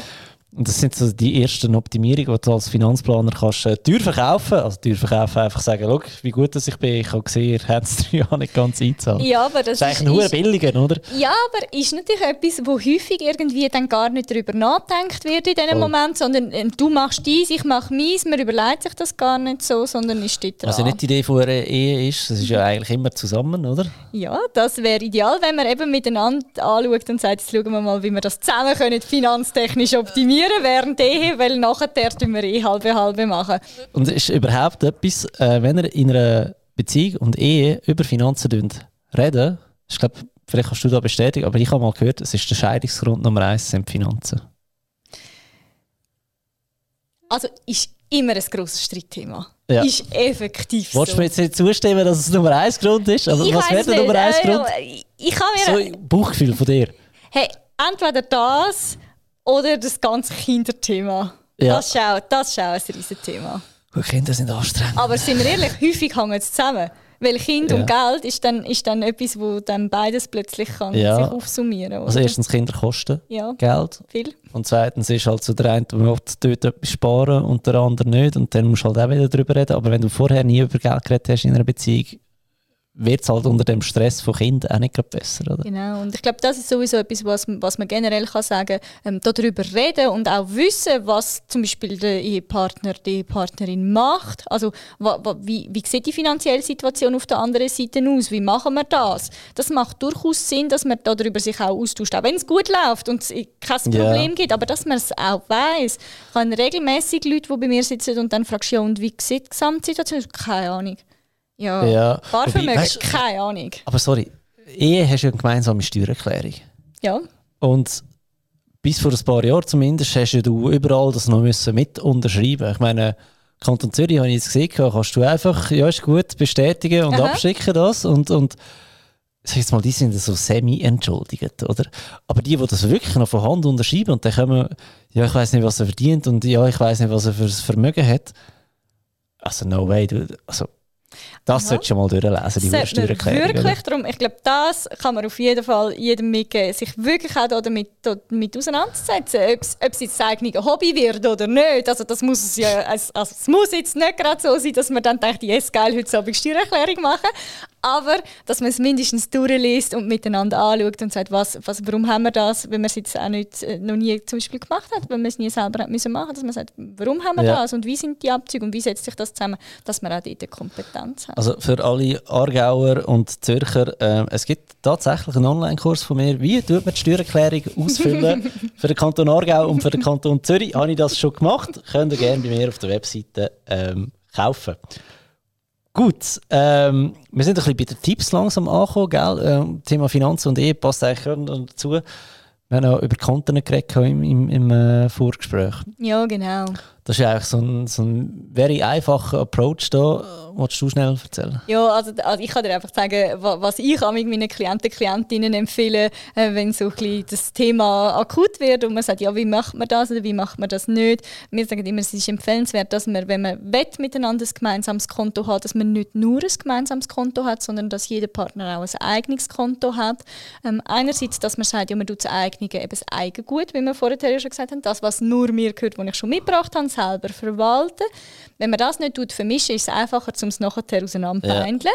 Und das sind so die ersten Optimierungen, die du als Finanzplaner kannst äh, teuer verkaufen. Also teuer verkaufen, einfach sagen, schau, wie gut dass ich bin. Ich habe gesehen, ihr habt es drei Jahre nicht ganz eingezahlt. ja, aber Das das ist eigentlich nur ist, billiger, oder? Ja, aber ist natürlich etwas, wo häufig irgendwie dann gar nicht darüber nachgedacht wird in diesem Voll. Moment, sondern äh, du machst dies, ich mache meins, man überlegt sich das gar nicht so, sondern ist dort dran. Also nicht die Idee von einer Ehe ist, das ist ja eigentlich immer zusammen, oder? Ja, das wäre ideal, wenn man eben miteinander anschaut und sagt, jetzt schauen wir mal, wie wir das zusammen können, finanztechnisch optimieren während der Ehe, weil nachher tun wir eh halbe halbe machen. Und ist überhaupt etwas, äh, wenn ihr in einer Beziehung und Ehe über Finanzen reden, ich glaube, vielleicht kannst du da bestätigen, aber ich habe mal gehört, es ist der Scheidungsgrund Nummer eins sind Finanzen. Also ist immer ein grosses Streitthema. Ja. Ist effektiv Wolltest so. du mir jetzt nicht zustimmen, dass es Nummer eins Grund ist? Also, ich was wäre der Nummer eins Grund? Ich kann mir... So Bauchgefühl von dir. Hey, entweder das oder das ganze Kinderthema. Ja. Das, ist auch, das ist auch ein riesen Thema. Gut, Kinder sind anstrengend. Aber sind wir ehrlich, häufig hängen sie zusammen. Weil Kind und Ja. Geld ist dann, ist dann etwas, wo dann beides plötzlich kann Ja. sich aufsummieren kann. Also erstens, Kinder kosten Ja, Geld. viel. Und zweitens ist halt so der eine, der dort etwas sparen und der andere nicht. Und dann musst du halt auch wieder darüber reden. Aber wenn du vorher nie über Geld geredet hast in einer Beziehung, wird es halt unter dem Stress von Kindern auch nicht besser, oder? Genau, und ich glaube, das ist sowieso etwas, was, was man generell kann sagen kann. Ähm, darüber reden und auch wissen, was zum Beispiel der Ehepartner, die Ehepartnerin macht. Also wie, wie sieht die finanzielle Situation auf der anderen Seite aus? Wie machen wir das? Das macht durchaus Sinn, dass man darüber sich auch austauscht. Auch wenn es gut läuft und es kein Ja. Problem gibt, aber dass man es auch weiß. Ich habe regelmäßig Leute, die bei mir sitzen und dann fragst, ja, und wie sieht die Gesamtsituation aus? Keine Ahnung. Ja, Ja. Barvermögen, keine Ahnung. Aber sorry, Ehe hast du ja eine gemeinsame Steuererklärung. Ja. Und bis vor ein paar Jahren zumindest hast du überall das noch müssen mit unterschreiben. Ich meine, Kanton Zürich habe ich jetzt gesehen, kannst du einfach, ja ist gut, bestätigen und Aha. abschicken das und, und sag jetzt mal, die sind so semi-entschuldigt, oder? Aber die, die das wirklich noch von Hand unterschreiben und dann kommen, ja, ich weiß nicht, was er verdient und ja, ich weiß nicht, was er für das Vermögen hat. Also, no way, du, also, das Aha. solltest du mal durchlesen, die Sollte man Steuererklärung. oder? Wirklich darum, ich glaube, das kann man auf jeden Fall jedem mitgeben, sich wirklich auch da damit, damit auseinanderzusetzen, ob es ob es jetzt das eigene Hobby wird oder nicht. Also das muss es ja, also also es muss jetzt nicht gerade so sein, dass man dann denkt, yes, geil, heute Abend Steuererklärung machen. Aber dass man es mindestens durchliest und miteinander anschaut und sagt, was, was, warum haben wir das, wenn man es jetzt auch nicht, äh, noch nie zum Beispiel gemacht hat, wenn man es nie selber hat müssen machen, dass man sagt, warum haben wir Ja. das und wie sind die Abzüge und wie setzt sich das zusammen, dass man auch dort Kompetenz hat. Also für alle Aargauer und Zürcher, ähm, es gibt tatsächlich einen Online-Kurs von mir, wie tut man die Steuererklärung ausfüllen für den Kanton Aargau und für den Kanton Zürich. Habe ich das schon gemacht? Könnt ihr gerne bei mir auf der Webseite ähm, kaufen. Gut, ähm, wir sind ein bisschen bei den Tipps langsam angekommen, gell? Ähm, Thema Finanzen und Ehe passt eigentlich dazu. Wir haben auch über Konten geredet im, im, im äh, Vorgespräch. Ja, genau. Das ist eigentlich so ein, so ein very einfacher Approach da. Wolltest du schnell erzählen? Ja, also, also ich kann dir einfach sagen, wa- was ich an meinen Klienten, Klientinnen empfehle, äh, wenn so ein das Thema akut wird und man sagt, ja, wie macht man das oder wie macht man das nicht. Wir sagen immer, es ist empfehlenswert, dass man, wenn man will, miteinander ein gemeinsames Konto hat, dass man nicht nur ein gemeinsames Konto hat, sondern dass jeder Partner auch ein eigenes Konto hat. Ähm, einerseits, dass man sagt, ja, man tut das eigene, eben das Eigengut, wie wir vorher schon gesagt haben, das, was nur mir gehört, was ich schon mitgebracht habe, selber verwalten. Wenn man das nicht tut, vermischen, ist es einfacher, um es nachher auseinanderbeindeln.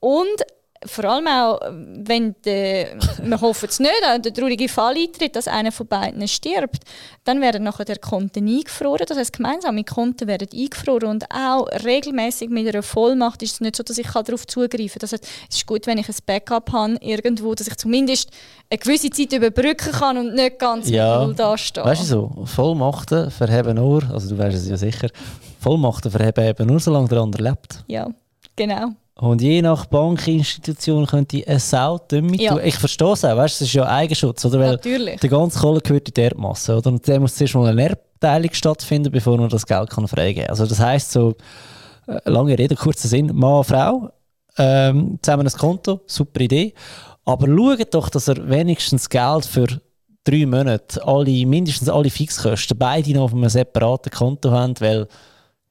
Und vor allem auch, wenn der, wir hoffen es nicht, der traurige Fall eintritt, dass einer von beiden stirbt, dann werden nachher der Konten eingefroren. Das heißt, gemeinsame Konten werden eingefroren und auch regelmäßig mit einer Vollmacht ist es nicht so, dass ich darauf zugreifen kann. Das heißt, es ist gut, wenn ich ein Backup habe irgendwo, dass ich zumindest eine gewisse Zeit überbrücken kann und nicht ganz Ja. mit null dastehe. Weißt du so, Vollmachten verheben nur, also du weißt es ja sicher, Vollmachten verheben eben nur, solange der andere lebt. Ja, genau. Und je nach Bankinstitution könnte eine Sau damit Ja. tun. Ich verstehe es auch, weißt du, es ist ja Eigenschutz, oder? Weil Natürlich. der ganze Kohle gehört in die Erbmasse, oder? Und dann muss zuerst mal eine Erbteilung stattfinden, bevor man das Geld kann freigeben kann. Also das heisst so, äh, lange Rede, kurzer Sinn, Mann, Frau, ähm, zusammen ein Konto, super Idee. Aber schaut doch, dass er wenigstens Geld für drei Monate, alle, mindestens alle Fixkosten, beide noch auf einem separaten Konto haben, weil,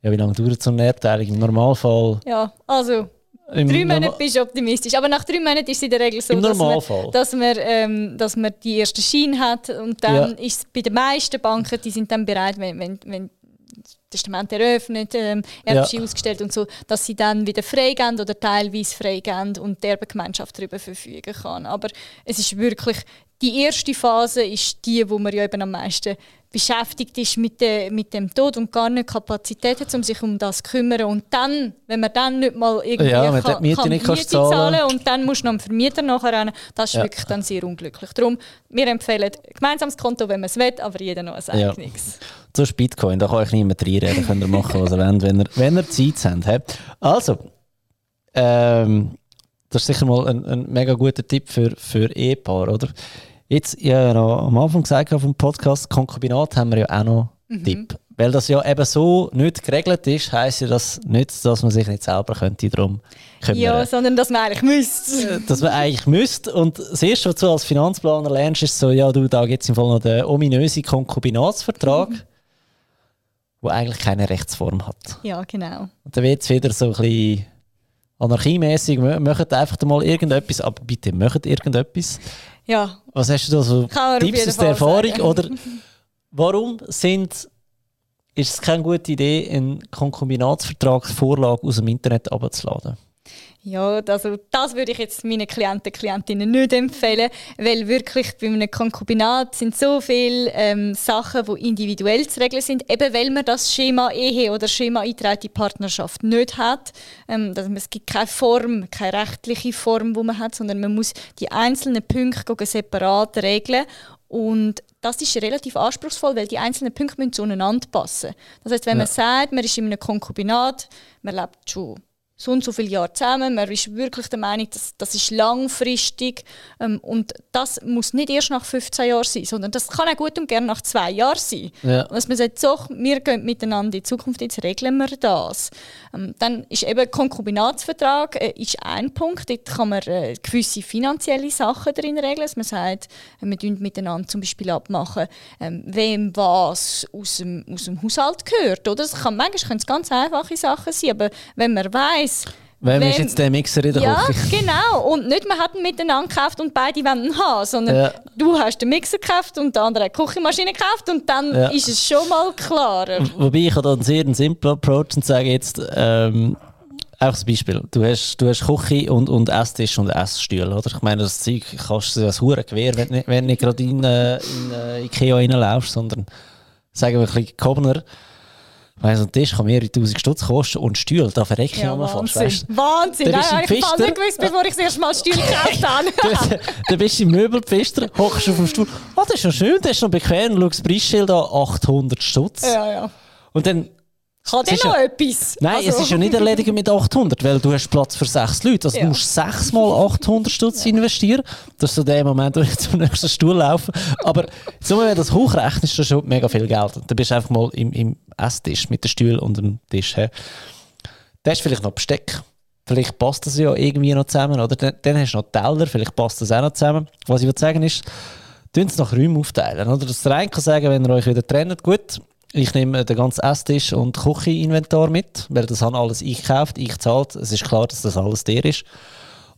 ja, wie lange dauert so eine Erbteilung? Im Normalfall, Ja, also Im Drei Monate Norma- bist du optimistisch. Aber nach drei Monaten ist es in der Regel so, dass man, dass, man, ähm, dass man die ersten Schein hat. Und dann Ja. ist es bei den meisten Banken, die sind dann bereit, wenn, wenn, wenn das Testament eröffnet, ähm, Erbschi ausgestellt und so, dass sie dann wieder freigeben oder teilweise freigeben und die Erbengemeinschaft darüber verfügen kann. Aber es ist wirklich, die erste Phase ist die, wo man ja eben am meisten beschäftigt ist mit, de, mit dem Tod und gar nicht Kapazität hat, um sich um das zu kümmern. Und dann, wenn man dann nicht mal irgendwie Ja, kann, die Miete kann nicht kannst zahlen. zahlen und dann musst du noch einen Vermieter nachher rennen, das ist Ja. wirklich dann sehr unglücklich. Darum, wir empfehlen gemeinsames Konto, wenn man es will, aber jeder noch ein Ja. eigenes. Zu Bitcoin, da kann ich niemand reinreden, könnt ihr machen, was ihr wollt, wenn ihr, wenn ihr Zeit habt. Also, ähm, das ist sicher mal ein, ein mega guter Tipp für, für Ehepaar, oder? Jetzt, ich habe ja noch am Anfang gesagt auf dem Podcast, Konkubinat haben wir ja auch noch einen Tipp. Weil das ja eben so nicht geregelt ist, heisst ja das nicht, dass man sich nicht selber könnte darum kümmern Ja, sondern dass man eigentlich müsste. dass man eigentlich müsste. Und das Erste, was du als Finanzplaner lernst, ist so, ja, du, da gibt es im Fall noch den ominösen Konkubinatsvertrag, der eigentlich keine Rechtsform hat. Ja, genau. Und dann wird es wieder so ein bisschen anarchiemäßig, mö- macht einfach mal irgendetwas, aber bitte macht irgendetwas. Ja, Was hast du da so Tipps aus der Erfahrung? sagen. Oder warum sind, ist es keine gute Idee, einen Konkubinatsvertragsvorlage aus dem Internet abzuladen? Ja, also das würde ich jetzt meinen Klienten, Klientinnen nicht empfehlen, weil wirklich bei einem Konkubinat sind so viele ähm, Sachen, die individuell zu regeln sind, eben weil man das Schema Ehe oder Schema eingetragene Partnerschaft nicht hat. Ähm, dass man, es gibt keine Form, keine rechtliche Form, wo man hat, sondern man muss die einzelnen Punkte separat regeln und das ist relativ anspruchsvoll, weil die einzelnen Punkte müssen zueinander passen. Das heißt, wenn man sagt, man ist in einem Konkubinat, man lebt schon so und so viele Jahre zusammen. Man ist wirklich der Meinung, dass das ist langfristig ähm, und das muss nicht erst nach 15 Jahren sein, sondern das kann auch gut und gerne nach zwei Jahren sein. Ja. Dass man sagt, so, wir gehen miteinander in die Zukunft, jetzt regeln wir das. Ähm, dann ist eben Konkubinatsvertrag äh, ist ein Punkt, dort kann man äh, gewisse finanzielle Sachen drin regeln, dass man sagt, äh, wir tun miteinander zum Beispiel abmachen, ähm, wem was aus dem, aus dem Haushalt gehört. Oder? Das kann, manchmal können es ganz einfache Sachen sein, aber wenn man weiß Wem ist jetzt der Mixer in der ja, Küche? genau. Und nicht, wir hatten miteinander gekauft und beide wollen ihn haben, sondern Ja. du hast den Mixer gekauft und der andere hat die Küchenmaschine gekauft und dann Ja. ist es schon mal klarer. Wobei ich habe da einen sehr simplen Approach und sage jetzt, ähm, einfach ein Beispiel. Du hast, du hast Küche und, und Esstisch und Essstuhl, oder? Ich meine, das Zeug kannst du als hure Gewehr, wenn, wenn du nicht gerade in, äh, in äh, Ikea reinlaufst, sondern sagen wir ein bisschen gehobener. Weil so ein Tisch kann mehrere tausend Stutz kosten und Stuhl, da verrecke ich Ja, nochmal fast, weißt? Wahnsinn. Nein, ich habe Pfister. nicht gewusst, bevor ich das erste Mal Stuhl gekauft habe. Du- Dann bist du im Möbelpfister, hockst auf dem Stuhl. Ah, das ist ja schön, das ist noch bequem, schau das Preisschild an, 800 Stutz. ja, ja. Und dann Kann der ist noch ja- etwas? Nein, Also- es ist ja nicht erledigt mit 800, weil du hast Platz für sechs Leute. Also Ja. du musst sechsmal 800 Stutz investieren. Das ist so der Moment, wo ich zum nächsten Stuhl laufe. Aber so, wenn du das hochrechnest, ist das schon mega viel Geld. Und dann bist du einfach mal im, im Esstisch mit dem Stuhl und dem Tisch. He. Dann hast du vielleicht noch Besteck. Vielleicht passt das ja irgendwie noch zusammen. Oder dann, dann hast du noch Teller, vielleicht passt das auch noch zusammen. Was ich will sagen ist, tun es nach Räumen aufteilen. Oder? Dass der eine kann sagen, wenn ihr euch wieder trennt, gut, ich nehme den ganzen Esstisch und Kücheninventar mit, weil das haben alles ich gekauft, ich zahlt. Es ist klar, dass das alles der ist.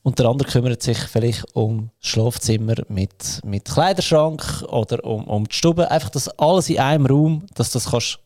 Und der andere kümmert sich vielleicht um Schlafzimmer mit, mit Kleiderschrank oder um, um die Stube. Einfach das alles in einem Raum, dass das kannst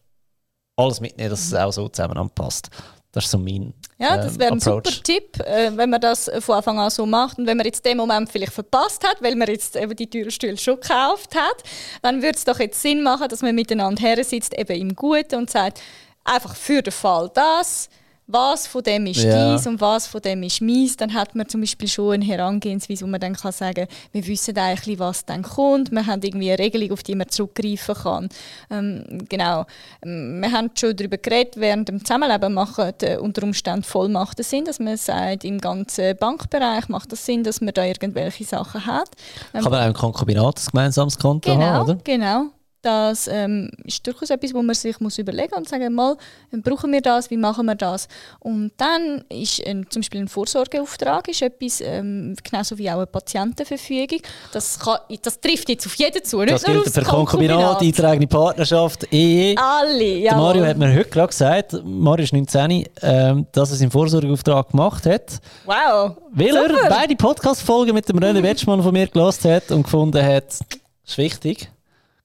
alles mitnehmen, dass es auch so zusammen passt. Das ist so mein Ja, das ähm, wäre ein Approach. super Tipp, äh, wenn man das von Anfang an so macht. Und wenn man jetzt den Moment vielleicht verpasst hat, weil man jetzt eben die teuren Stühle schon gekauft hat, dann würde es doch jetzt Sinn machen, dass man miteinander her sitzt, eben im Guten und sagt, einfach für den Fall das, was von dem ist Ja. dies und was von dem ist mies, dann hat man zum Beispiel schon eine Herangehensweise, wo man dann kann sagen wir wissen eigentlich, was dann kommt, wir haben irgendwie eine Regelung, auf die man zurückgreifen kann. Ähm, genau. Ähm, Wir haben schon darüber geredet, während dem Zusammenleben machen äh, unter Umständen Vollmachten Sinn, dass man sagt, im ganzen Bankbereich macht das Sinn, dass man da irgendwelche Sachen hat. Ähm, Kann man auch im Konkubinat ein gemeinsames Konto haben, genau, oder? genau. Das ähm, ist durchaus etwas, wo man sich muss überlegen und sagen mal, brauchen wir das, wie machen wir das? Und dann ist ein, zum Beispiel ein Vorsorgeauftrag ist etwas, ähm, genauso wie auch eine Patientenverfügung. Das, kann, das trifft jetzt auf jeden zu, nicht das nur gilt für Konkubinat, eintragende Partnerschaft, Ehe. Alle, ja. Mario hat mir heute gerade gesagt, Mario ist 19, ähm, dass er seinen Vorsorgeauftrag gemacht hat. Wow! Weil Super. er beide Podcast-Folgen mit dem René Wetschmann von mir gelost hat und gefunden hat, das ist wichtig.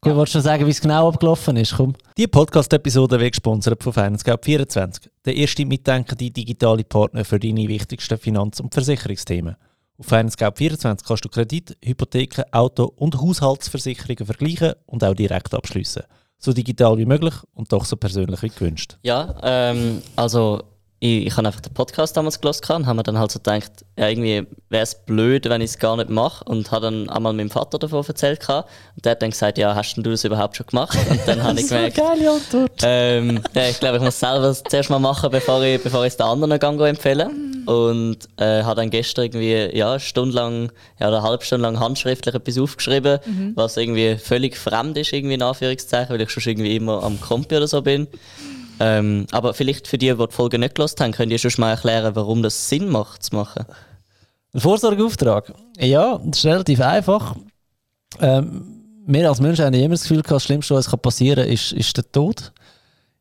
Gut, ja. wolltest du sagen, wie es genau abgelaufen ist? Komm. Die Podcast-Episode wird gesponsert von FinanceGap24, der erste mitdenkende digitale Partner für deine wichtigsten Finanz- und Versicherungsthemen. Auf FinanceGap24 kannst du Kredit, Hypotheken, Auto- und Haushaltsversicherungen vergleichen und auch direkt abschließen. So digital wie möglich und doch so persönlich wie gewünscht. Ja, ähm, also ich, ich habe einfach den Podcast damals gelesen und habe mir dann halt so gedacht, ja, irgendwie wäre es blöd, wenn ich es gar nicht mache. Und habe dann einmal meinem Vater davon erzählt. Gehabt. Und der hat dann gesagt, ja, hast du das überhaupt schon gemacht? Und dann habe ich gemerkt, geile Antwort. Ähm, ja, ich glaube, ich muss selber zuerst mal machen, bevor ich, bevor ich es den anderen gang empfehlen Und äh, habe dann gestern irgendwie ja, stundenlang, ja, eine halbe Stunde lang handschriftlich etwas aufgeschrieben, mhm. was irgendwie völlig fremd ist, irgendwie in Anführungszeichen, weil ich schon irgendwie immer am Kompi oder so bin. Ähm, aber vielleicht für die, die die Folge nicht gelost haben, könnt ihr schon mal erklären, warum das Sinn macht, zu machen. Ein Vorsorgeauftrag? Ja, das ist relativ einfach. Ähm, wir als Menschen haben immer das Gefühl, das Schlimmste, was passieren kann, ist, ist der Tod.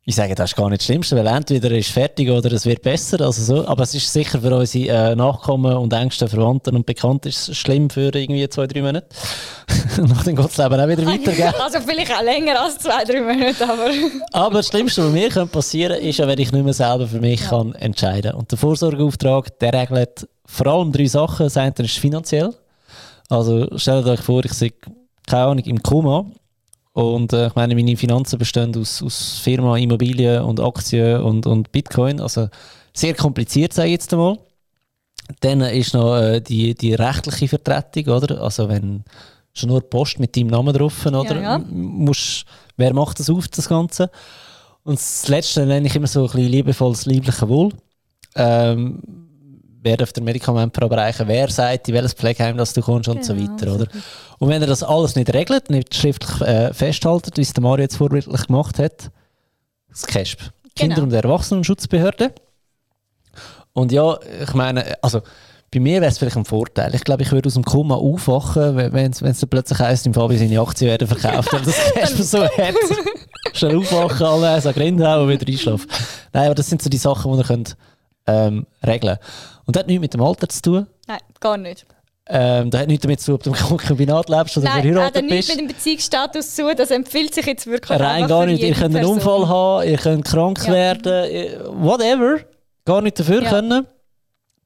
Ich sage, das ist gar nicht das Schlimmste, weil entweder ist fertig oder es wird besser. Also so. Aber es ist sicher für unsere äh, Nachkommen und engsten Verwandten und Bekannten ist es schlimm für irgendwie zwei, drei Monate. Nachdem geht das Leben auch wieder weiter. Gell? Also vielleicht auch länger als zwei, drei Monate. Aber, aber das Schlimmste, was mir passieren kann, ist ja, wenn ich nicht mehr selber für mich ja. kann entscheiden kann. Und der Vorsorgeauftrag, der regelt vor allem drei Sachen. Das eine ist finanziell. Also stellt euch vor, ich sehe keine Ahnung, im Koma und äh, ich meine, meine Finanzen bestehen aus, aus Firma, Immobilien und Aktien und, und Bitcoin. Also sehr kompliziert, sage ich jetzt einmal. Dann ist noch äh, die, die rechtliche Vertretung, oder? Also wenn schon nur Post mit deinem Namen drauf, oder? Ja, ja. Musst, wer macht das auf, das Ganze? Und das Letzte nenne ich immer so ein bisschen liebevolles liebliche Wohl. Ähm, wer darf der Medikament verabreichen, wer sagt, in welches Pflegeheim dass du kommst und genau, so weiter. Oder? Und wenn er das alles nicht regelt, nicht schriftlich äh, festhaltet, wie es der Mario jetzt vorbildlich gemacht hat, das Kinder- genau. und Erwachsenenschutzbehörde. Und ja, ich meine, also bei mir wäre es vielleicht ein Vorteil. Ich glaube, ich würde aus dem Koma aufwachen, wenn es plötzlich heisst, im Fabi seine Aktien werden verkauft und das Cash so hat. Schnell aufwachen, alle sagen Rindhau und wieder einschlafen. Nein, aber das sind so die Sachen, die ihr könnt ähm, regeln. Und das hat nichts mit dem Alter zu tun. Nein, gar nicht. Ähm, das hat nichts damit zu tun, ob du im Konkubinat lebst oder verheiratet bist. Nein, nichts mit dem Beziehungsstatus zu. Das empfiehlt sich jetzt wirklich Rein gar nicht. Ihr könnt einen Unfall haben, ihr könnt krank ja. werden, whatever. Gar nicht dafür ja. können.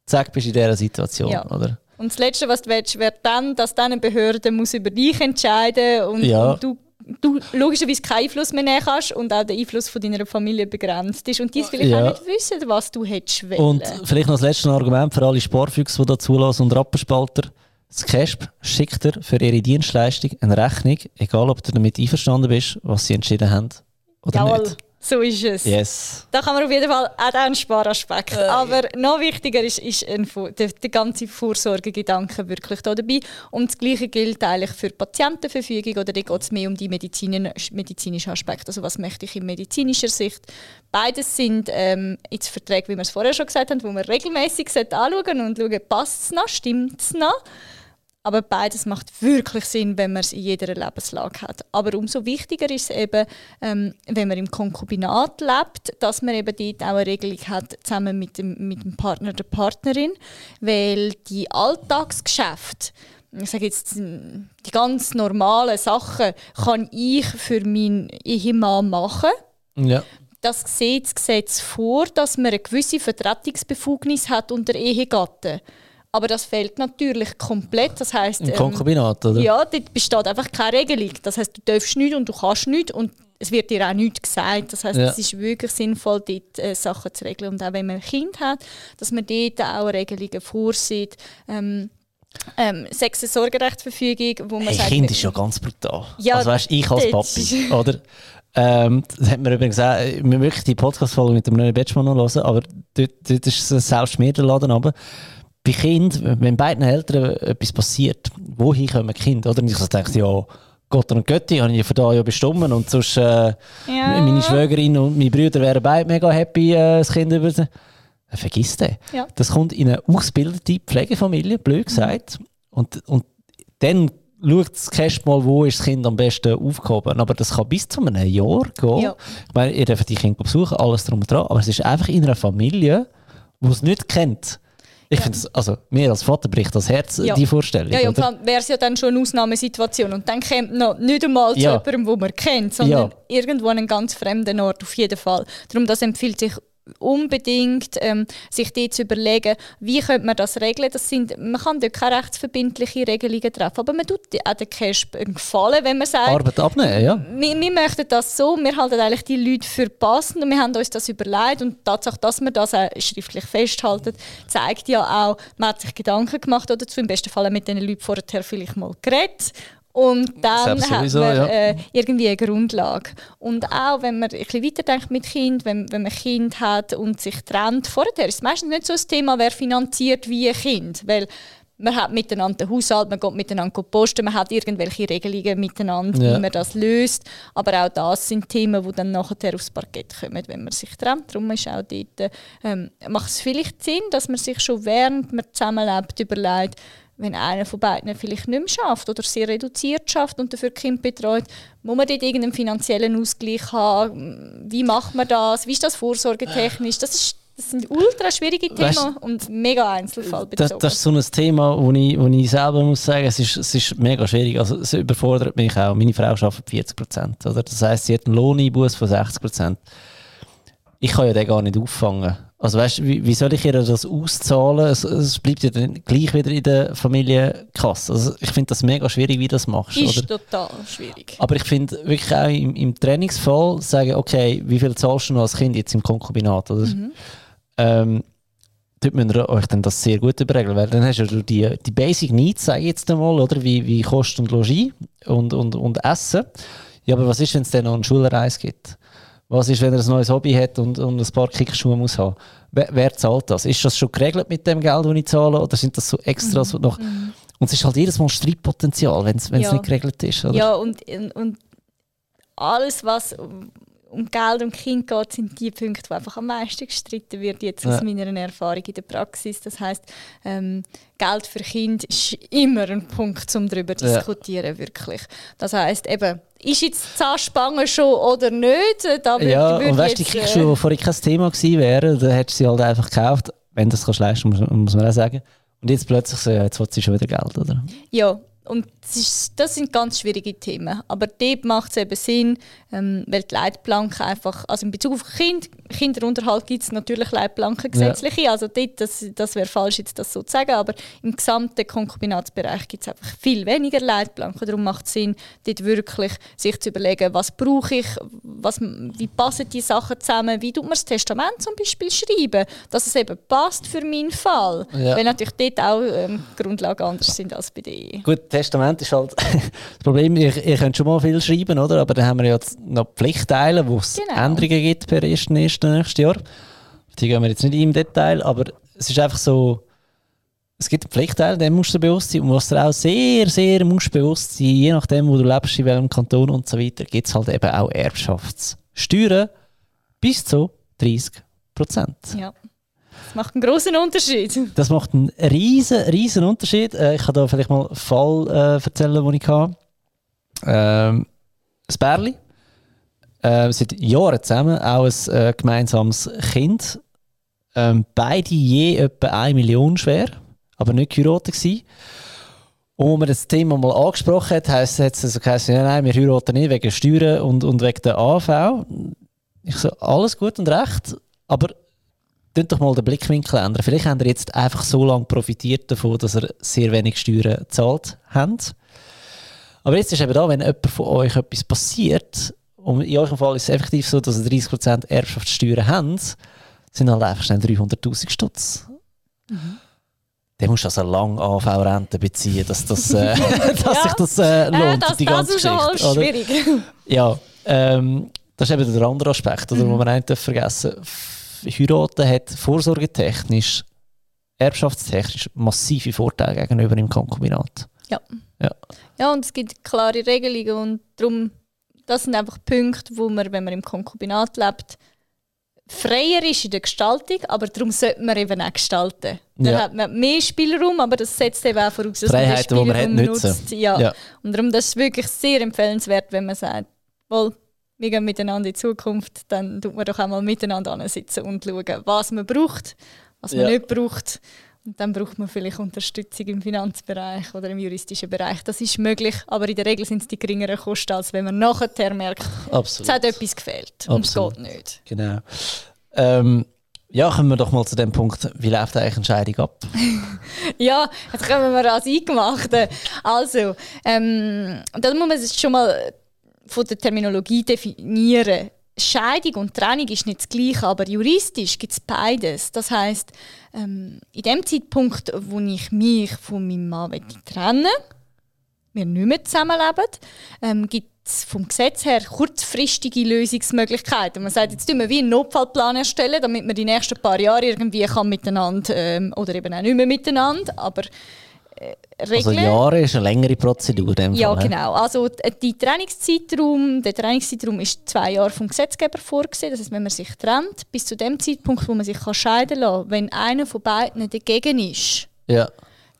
Zack, bist du in dieser Situation, ja. oder? Und das Letzte, was du willst, wäre dann, dass dann eine Behörde muss über dich entscheiden muss und, und du du logischerweise keinen Einfluss mehr nehmen kannst und auch der Einfluss von deiner Familie begrenzt ist und die vielleicht ja. auch nicht wissen, was du hättest wollen. Und vielleicht noch das letzte Argument für alle Sparfüchse, die da zulassen und Rappenspalter. Das CASP schickt dir für ihre Dienstleistung eine Rechnung, egal ob du damit einverstanden bist, was sie entschieden haben oder Jawohl. nicht. So ist es. Yes. Da kann man auf jeden Fall auch einen Sparaspekt. Äh, Aber noch wichtiger ist, ist ein, der, der ganze Vorsorgegedanke wirklich da dabei. Und das Gleiche gilt eigentlich für die Patientenverfügung oder da geht es mehr um die medizinischen Aspekte. Also was möchte ich in medizinischer Sicht? Beides sind ähm, jetzt Verträge, wie wir es vorher schon gesagt haben, wo man regelmäßig anschauen und schauen, passt es noch, stimmt es noch? Aber beides macht wirklich Sinn, wenn man es in jeder Lebenslage hat. Aber umso wichtiger ist es eben, ähm, wenn man im Konkubinat lebt, dass man eben dort auch eine Regelung hat, zusammen mit dem, mit dem Partner oder Partnerin. Weil die Alltagsgeschäfte, ich sage jetzt, die ganz normalen Sachen, kann ich für meinen Ehemann machen. Ja. Das sieht das Gesetz vor, dass man eine gewisse Vertretungsbefugnis hat unter Ehegatten. Aber das fehlt natürlich komplett. Das heißt, Im ähm, Konkubinat, oder? Ja, dort besteht einfach keine Regelung. Das heißt, du darfst nicht und du kannst nicht und es wird dir auch nichts gesagt. Das heißt, ja. es ist wirklich sinnvoll, dort äh, Sachen zu regeln. Und auch wenn man ein Kind hat, dass man dort auch Regelungen vorsieht. Ähm, ähm, Sex- und Sorgerechtsverfügung, wo man hey, sagt... Kind ist ja ganz brutal. Ja, also weißt, ich als Papi, oder? Ähm, das hat man übrigens auch, wir möchten die Podcast-Folge mit dem neuen Batchmann noch hören, aber dort, dort ist es selbst mir der Laden runter bei Kind, wenn beiden Eltern etwas passiert, wohin kommen Kinder? Oder? Und ich so denke, ja, Gott und Götti habe ich für da ja bestimmt und sonst äh, ja. meine Schwägerin und meine Brüder wären beide mega happy, äh, das Kind über äh, Vergiss den. Ja. Das kommt in eine ausgebildete Pflegefamilie, blöd gesagt. Mhm. Und, und dann schaut das Cash mal, wo ist das Kind am besten aufgehoben. Aber das kann bis zu einem Jahr gehen. Ja. Ich meine, ihr dürft die Kinder besuchen, alles drum und dran. Aber es ist einfach in einer Familie, die es nicht kennt. Ich ja. finde also mir als Vater bricht das Herz, ja. die Vorstellung. Ja, ja und dann wäre es ja dann schon eine Ausnahmesituation. Und dann kommt noch nicht einmal zu ja. jemandem, den man kennt, sondern irgendwo an einen ganz fremden Ort, auf jeden Fall. Darum, das empfiehlt sich unbedingt ähm, sich dort zu überlegen, wie könnte man das regeln. Das sind, man kann dort keine rechtsverbindlichen Regelungen treffen, aber man tut auch den Cash einen Gefallen, wenn man sagt, Arbeit abnehmen, ja. Wir, wir möchten das so, wir halten eigentlich die Leute für passend und wir haben uns das überlegt und die Tatsache, dass wir das auch schriftlich festhalten, zeigt ja auch, man hat sich Gedanken gemacht dazu, im besten Fall mit den Leuten vorher vielleicht mal geredet und dann sowieso, hat man äh, irgendwie eine Grundlage. Und auch wenn man ein bisschen weiterdenkt mit Kind, wenn, wenn man ein Kind hat und sich trennt, vorher ist es meistens nicht so ein Thema, wer finanziert wie ein Kind. Weil man hat miteinander den Haushalt, man geht miteinander posten, man hat irgendwelche Regelungen miteinander, ja. wie man das löst. Aber auch das sind Themen, die dann nachher aufs Parkett kommen, wenn man sich trennt. Darum ist auch dort, ähm, macht es vielleicht Sinn, dass man sich schon während man zusammenlebt überlegt, wenn einer von beiden vielleicht nicht mehr schafft oder sehr reduziert schafft und dafür Kind betreut, muss man dort irgendeinen finanziellen Ausgleich haben? Wie macht man das? Wie ist das vorsorgetechnisch? Das, ist, das sind ultra schwierige Themen weißt, und mega einzelfallbezogen. Das, das, ist so ein Thema, wo ich, wo ich selber muss sagen, es ist, es ist mega schwierig. Also, es überfordert mich auch. Meine Frau arbeitet 40 Prozent. Das heisst, sie hat einen Lohneinbuß von 60 Prozent. Ich kann ja den gar nicht auffangen. Also weißt, wie, wie soll ich ihr das auszahlen? Es, es, bleibt ja dann gleich wieder in der Familienkasse. Also ich finde das mega schwierig, wie du das machst. Ist oder? total schwierig. Aber ich finde wirklich auch im, im, Trainingsfall sagen, okay, wie viel zahlst du noch als Kind jetzt im Konkubinat? Oder? Mhm. Ähm, dort müsst ihr euch dann das sehr gut überregeln, weil dann hast du die, die Basic Needs, sage ich jetzt einmal, oder? Wie, wie Kost und Logis und, und, und Essen. Ja, aber was ist, wenn es dann noch eine Schulreise gibt? Was ist, wenn er ein neues Hobby hat und, und ein paar Kickschuhe muss haben? Wer, wer, zahlt das? Ist das schon geregelt mit dem Geld, das ich zahle, oder sind das so Extras mhm. noch? Mhm. Und es ist halt jedes Mal Streitpotenzial, wenn es ja. nicht geregelt ist. Oder? Ja, und, und alles, was um Geld und Kind geht, sind die Punkte, die einfach am meisten gestritten wird, jetzt ja. aus meiner Erfahrung in der Praxis. Das heißt, ähm, Geld für Kind ist immer ein Punkt, um darüber zu ja. diskutieren, wirklich. Das heißt eben, ist jetzt Zahnspange schon oder nicht? Da würd, ja, würd und weißt du, die äh, die vorher kein Thema gewesen wären, dann hättest du sie halt einfach gekauft, wenn du das kannst leisten, muss, muss man auch sagen. Und jetzt plötzlich so, ja, jetzt will sie schon wieder Geld, oder? Ja, und das, ist, das, sind ganz schwierige Themen. Aber dort macht es eben Sinn, ähm, weil die Leitplanken einfach, also in Bezug auf kind, Kinderunterhalt gibt es natürlich Leitplanken gesetzliche, ja. also dort, das, das wäre falsch jetzt das so zu sagen, aber im gesamten Konkubinatsbereich gibt es einfach viel weniger Leitplanken. Darum macht es Sinn, dort wirklich sich zu überlegen, was brauche ich, was, wie passen die Sachen zusammen, wie tut man das Testament zum Beispiel schreiben, dass es eben passt für meinen Fall. Ja. Weil natürlich dort auch ähm, Grundlagen anders sind als bei dir. Gut, Testament ist halt das Problem, ihr, ihr könnt schon mal viel schreiben, oder? aber dann haben wir ja noch Pflichtteile, wo es genau. Änderungen gibt per 1. nächstes Jahr. Die gehen wir jetzt nicht im Detail, aber es ist einfach so, es gibt einen Pflichtteil, dem musst du bewusst sein und was du auch sehr, sehr musst bewusst sein, je nachdem, wo du lebst, in welchem Kanton und so weiter, gibt es halt eben auch Erbschaftssteuern bis zu 30 Prozent. Ja. Das macht einen großen Unterschied. Das macht einen riesen, riesen Unterschied. Äh, ich kann da vielleicht mal einen Fall äh, erzählen, den ich hatte. Ähm, ein Bärli. Äh, seit Jahren zusammen, auch ein äh, gemeinsames Kind. Ähm, beide je etwa 1 Million schwer, aber nicht geheiratet gewesen. Und als man das Thema mal angesprochen hat, heisst, es also geheißen, ja, nein, wir heiraten nicht wegen Steuern und, und wegen der AV. Ich so, alles gut und recht, aber Könnt doch mal den Blickwinkel ändern. Vielleicht habt ihr jetzt einfach so lange profitiert davon, dass ihr sehr wenig Steuern gezahlt habt. Aber jetzt ist eben da, wenn jemand von euch etwas passiert, und in eurem Fall ist es effektiv so, dass ihr 30% Erbschaftssteuern habt, sind halt einfach schnell 300'000 Stutz. Mhm. Dann musst du also lange AV-Rente beziehen, dass, das, äh, dass ja. sich das äh, lohnt, äh, das, die ganze das ist Geschichte. Schon schwierig. Ja, ähm, das ist eben der andere Aspekt, oder, mhm. den man nicht vergessen darf heiraten hat vorsorgetechnisch, erbschaftstechnisch massive Vorteile gegenüber dem Konkubinat. Ja. Ja. Ja, und es gibt klare Regelungen und darum, das sind einfach Punkte, wo man, wenn man im Konkubinat lebt, freier ist in der Gestaltung, aber darum sollte man eben auch gestalten. Dann Ja. hat man mehr Spielraum, aber das setzt eben auch voraus, dass Freiheiten, man man den Spielraum nützen. nutzt. Ja. Ja. Und darum das ist wirklich sehr empfehlenswert, wenn man sagt, wohl, wir gehen miteinander in die Zukunft, dann tut man doch auch mal miteinander sitzen und schauen, was man braucht, was man Ja. nicht braucht. Und dann braucht man vielleicht Unterstützung im Finanzbereich oder im juristischen Bereich. Das ist möglich, aber in der Regel sind es die geringeren Kosten, als wenn man nachher merkt, es Absolut. hat etwas gefehlt und es geht nicht. Genau. Ähm, ja, kommen wir doch mal zu dem Punkt, wie läuft eigentlich eine Scheidung ab? Ja, jetzt kommen wir ans Eingemachte. Also, ähm, da muss man es schon mal von der Terminologie definieren. Scheidung und Trennung ist nicht das Gleiche, aber juristisch gibt es beides. Das heißt, ähm, in dem Zeitpunkt, wo ich mich von meinem Mann trennen wir nicht mehr zusammenleben, ähm, gibt es vom Gesetz her kurzfristige Lösungsmöglichkeiten. Man sagt, jetzt tun wir wie einen Notfallplan erstellen, damit man die nächsten paar Jahre irgendwie kann miteinander ähm, oder eben auch nicht mehr miteinander, aber äh, Also regeln. Jahre ist eine längere Prozedur. Ja, Fall, genau. Also d- die Trainingszeitraum, der Trainingszeitraum ist zwei Jahre vom Gesetzgeber vorgesehen. Das heißt, wenn man sich trennt, bis zu dem Zeitpunkt, wo man sich kann scheiden kann, wenn einer von beiden dagegen ist, Ja.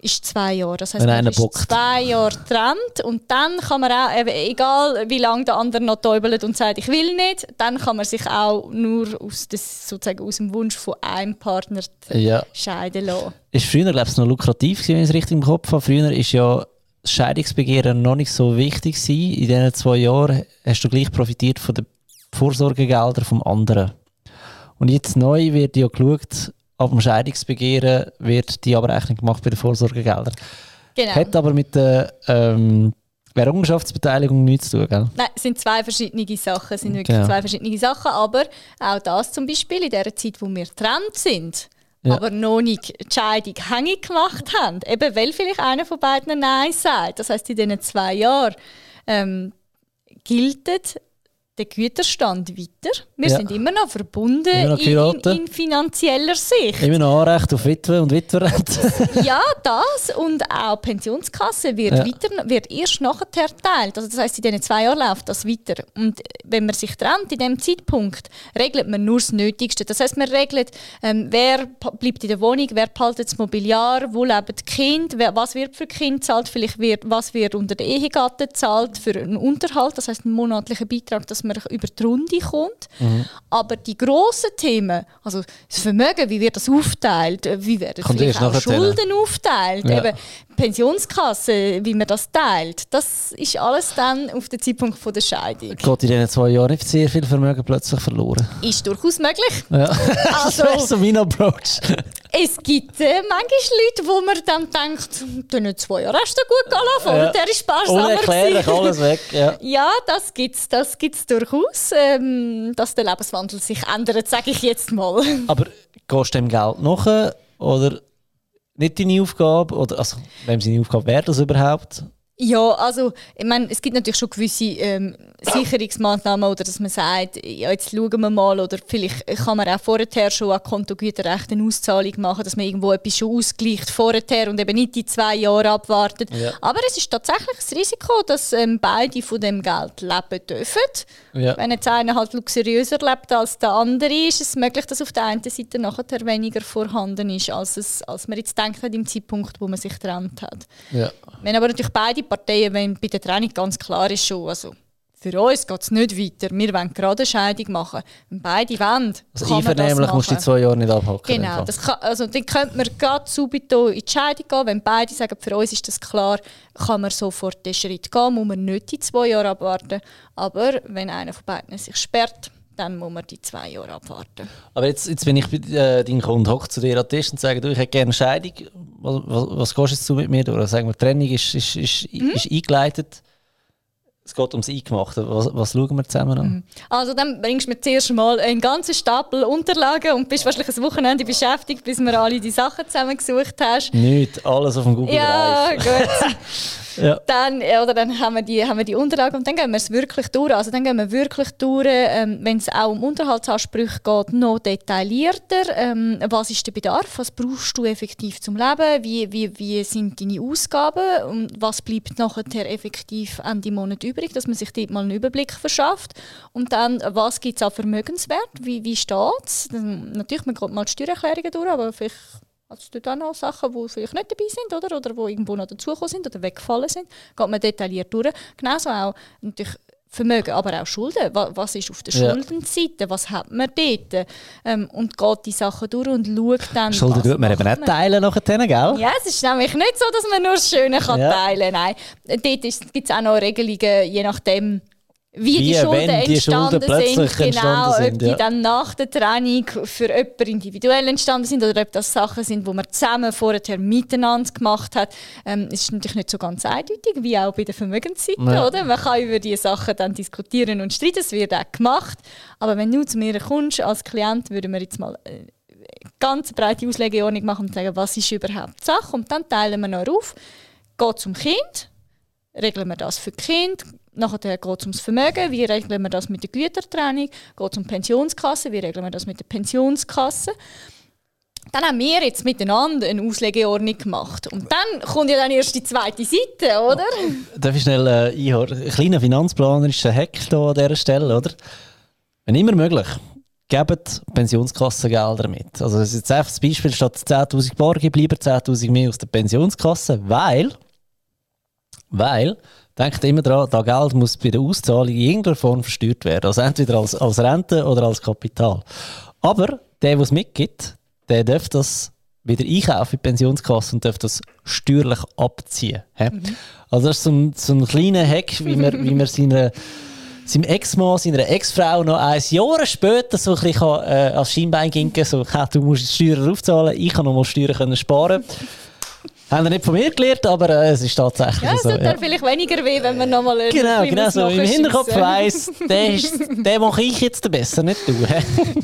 Ist zwei Jahre. Das heißt, man ist bockt. zwei Jahre getrennt und dann kann man auch, egal wie lange der andere noch täubelt und sagt, ich will nicht, dann kann man sich auch nur aus, das, sozusagen aus dem Wunsch von einem Partner ja. scheiden lassen. Ist früher, glaube ich, noch lukrativ, gewesen, wenn ich es richtig im Kopf habe. Früher ist ja das Scheidungsbegehren noch nicht so wichtig gewesen. In diesen zwei Jahren hast du gleich profitiert von den Vorsorgegeldern vom anderen. Und jetzt neu wird ja geschaut, ab dem Scheidungsbegehren wird die Abrechnung gemacht bei den Vorsorgegeldern. Genau. Hat aber mit der ähm, Errungenschaftsbeteiligung nichts zu tun, gell? Nein, es sind zwei verschiedene Sachen. Sind wirklich Genau. zwei verschiedene Sachen. Aber auch das zum Beispiel in der Zeit, wo wir getrennt sind, Ja. aber noch nicht die Scheidung hängig gemacht haben, eben weil vielleicht einer von beiden Nein sagt. Das heißt, in diesen zwei Jahren ähm, gilt der Güterstand weiter. Wir Ja. sind immer noch verbunden Immer noch in, in, in finanzieller Sicht. Immer noch Anrecht auf Witwe und Witwerrente. Ja, das und auch Pensionskasse wird, Ja. weiter, wird erst nachher teilt. Also das heißt, in diesen zwei Jahren läuft das weiter. Und wenn man sich trennt, in dem Zeitpunkt, regelt man nur das Nötigste. Das heißt, man regelt, ähm, wer bleibt in der Wohnung, wer behaltet das Mobiliar, wo leben die Kinder, wer, was wird für Kind zahlt, vielleicht wird, was wird unter der Ehegatte zahlt für einen Unterhalt, das heißt einen monatlichen Beitrag, dass man über die Runde kommt. Aber die grossen Themen, also das Vermögen, wie wird das aufteilt, wie werden Kommt vielleicht auch Schulden aufteilt, Ja. eben Pensionskasse, wie man das teilt, das ist alles dann auf den Zeitpunkt von der Scheidung. Geht in diesen zwei Jahren nicht sehr viel Vermögen plötzlich verloren. Ist durchaus möglich. Ja. Also, das ist so mein Approach. Es gibt äh, manchmal Leute, wo man dann denkt, dann zwei Jahre hast du gut gehen lassen, Ja. der ist sparsamer Unerklärlich alles weg. Ja. Ja, das gibt's, das gibt's durchaus, ähm, dass der Lebenswandel sich ändert, sage ich jetzt mal. Aber gehst du dem Geld nach oder nicht deine Aufgabe? Oder, also, wem seine Aufgabe wäre das überhaupt? Ja, also ich meine, es gibt natürlich schon gewisse ähm, Sicherungsmaßnahmen oder dass man sagt, ja, jetzt schauen wir mal oder vielleicht kann man auch vorher schon an Kontogüterrecht eine Auszahlung machen, dass man irgendwo etwas schon ausgleicht vorher und eben nicht die zwei Jahre abwartet. Ja. Aber es ist tatsächlich das Risiko, dass ähm, beide von dem Geld leben dürfen. Ja. Wenn jetzt einer halt luxuriöser lebt als der andere, ist es möglich, dass auf der einen Seite nachher weniger vorhanden ist, als, es, als man jetzt denkt im Zeitpunkt, wo man sich getrennt hat. Ja. Wenn aber natürlich beide Parteien, wenn bei der Trennung ganz klar ist schon, also für uns geht es nicht weiter, wir wollen gerade eine Scheidung machen. Wenn beide wollen, Also kann einvernehmlich musst du die zwei Jahre nicht abhaken. Genau, das kann, also dann könnte man gerade subito in die Scheidung gehen. Wenn beide sagen, für uns ist das klar, kann man sofort den Schritt gehen, muss man nicht die zwei Jahre abwarten. Aber wenn einer von beiden sich sperrt, dann muss man die zwei Jahre abwarten. Aber jetzt, jetzt bin ich bei äh, deinem Kunden, hoch zu dir an den Tisch und sage, du, ich hätte gerne eine Scheidung. Was, was, was gehst jetzt du mit mir durch? Sagen wir, die Trennung ist, ist, ist, Mhm. ist eingeleitet. Es geht ums Eingemachte. Was, was schauen wir zusammen an? Also dann bringst du mir zuerst mal einen ganzen Stapel Unterlagen und bist wahrscheinlich ein Wochenende beschäftigt, bis wir alle die Sachen zusammengesucht hast. Nicht alles auf dem Google Ja, Drive. gut. ja. dann, oder dann haben wir, die, haben wir die Unterlagen und dann gehen wir es wirklich durch. Also dann gehen wir wirklich durch, ähm, wenn es auch um Unterhaltsansprüche geht, noch detaillierter. Ähm, was ist der Bedarf? Was brauchst du effektiv zum Leben? Wie, wie, wie sind deine Ausgaben? Und was bleibt nachher effektiv Ende Monat übrig, dass man sich dort mal einen Überblick verschafft? Und dann, was gibt es an Vermögenswert? Wie, wie steht es? Natürlich, man geht mal die Steuererklärungen durch, aber vielleicht also es gibt auch noch Sachen, die vielleicht nicht dabei sind oder, oder wo irgendwo noch dazugekommen sind oder weggefallen sind. Geht man detailliert durch. Genauso auch natürlich Vermögen, aber auch Schulden. Was ist auf der ja. Schuldenseite? Was hat man dort? Ähm, und geht die Sachen durch und schaut dann. Schulden tut man eben nicht teilen nachher, gell? Ja, es ist nämlich nicht so, dass man nur das Schöne kann ja. teilen kann. Nein, dort gibt es auch noch Regelungen, je nachdem, wie, die Schulden die entstanden Schulden sind, genau, sind, ob die dann nach der Trennung für jemanden individuell entstanden sind oder ob das Sachen sind, die man zusammen vorher miteinander gemacht hat. Ähm, ist natürlich nicht so ganz eindeutig, wie auch bei der Vermögensseite, ja. oder? Man kann über diese Sachen dann diskutieren und streiten, es wird auch gemacht. Aber wenn du zu mir kommst als Klient, würden wir jetzt mal eine ganz breite Auslegeordnung machen und sagen, was ist überhaupt die Sache und dann teilen wir noch auf, geht zum Kind, regeln wir das für Kind, Nachher geht es ums Vermögen, wie regeln wir das mit der Gütertrennung, geht es um Pensionskasse, wie regeln wir das mit der Pensionskasse. Dann haben wir jetzt miteinander eine Auslegeordnung gemacht. Und dann kommt ja dann erst die zweite Seite, oder? Darf ich schnell äh, einhören? Ein kleiner finanzplanerischer Hack hier an dieser Stelle, oder? Wenn immer möglich, gebt Pensionskassengelder mit. Also das ist jetzt einfach das Beispiel, statt 10'000 Bargeld bleiben 10'000 mehr aus der Pensionskasse, weil, weil denkt immer daran, das Geld muss bei der Auszahlung in irgendeiner Form versteuert werden. Also entweder als, als Rente oder als Kapital. Aber der, der es mitgibt, der darf das wieder einkaufen in die Pensionskasse und darf das steuerlich abziehen. Mhm. Also das ist so ein, so ein kleiner Hack, wie man, wie man seine, seinem Ex-Mann, seiner Ex-Frau noch ein Jahr später so ein bisschen äh, als Scheinbein ginken so, du musst die Steuern aufzahlen, ich kann noch mal Steuern können sparen haben wir nicht von mir gelernt, aber äh, es ist tatsächlich ja, so. Ja, es tut vielleicht weniger weh, wenn man nochmal einen Genau, genau so. Im Hinterkopf weiss, den, den mache ich jetzt besser, nicht du.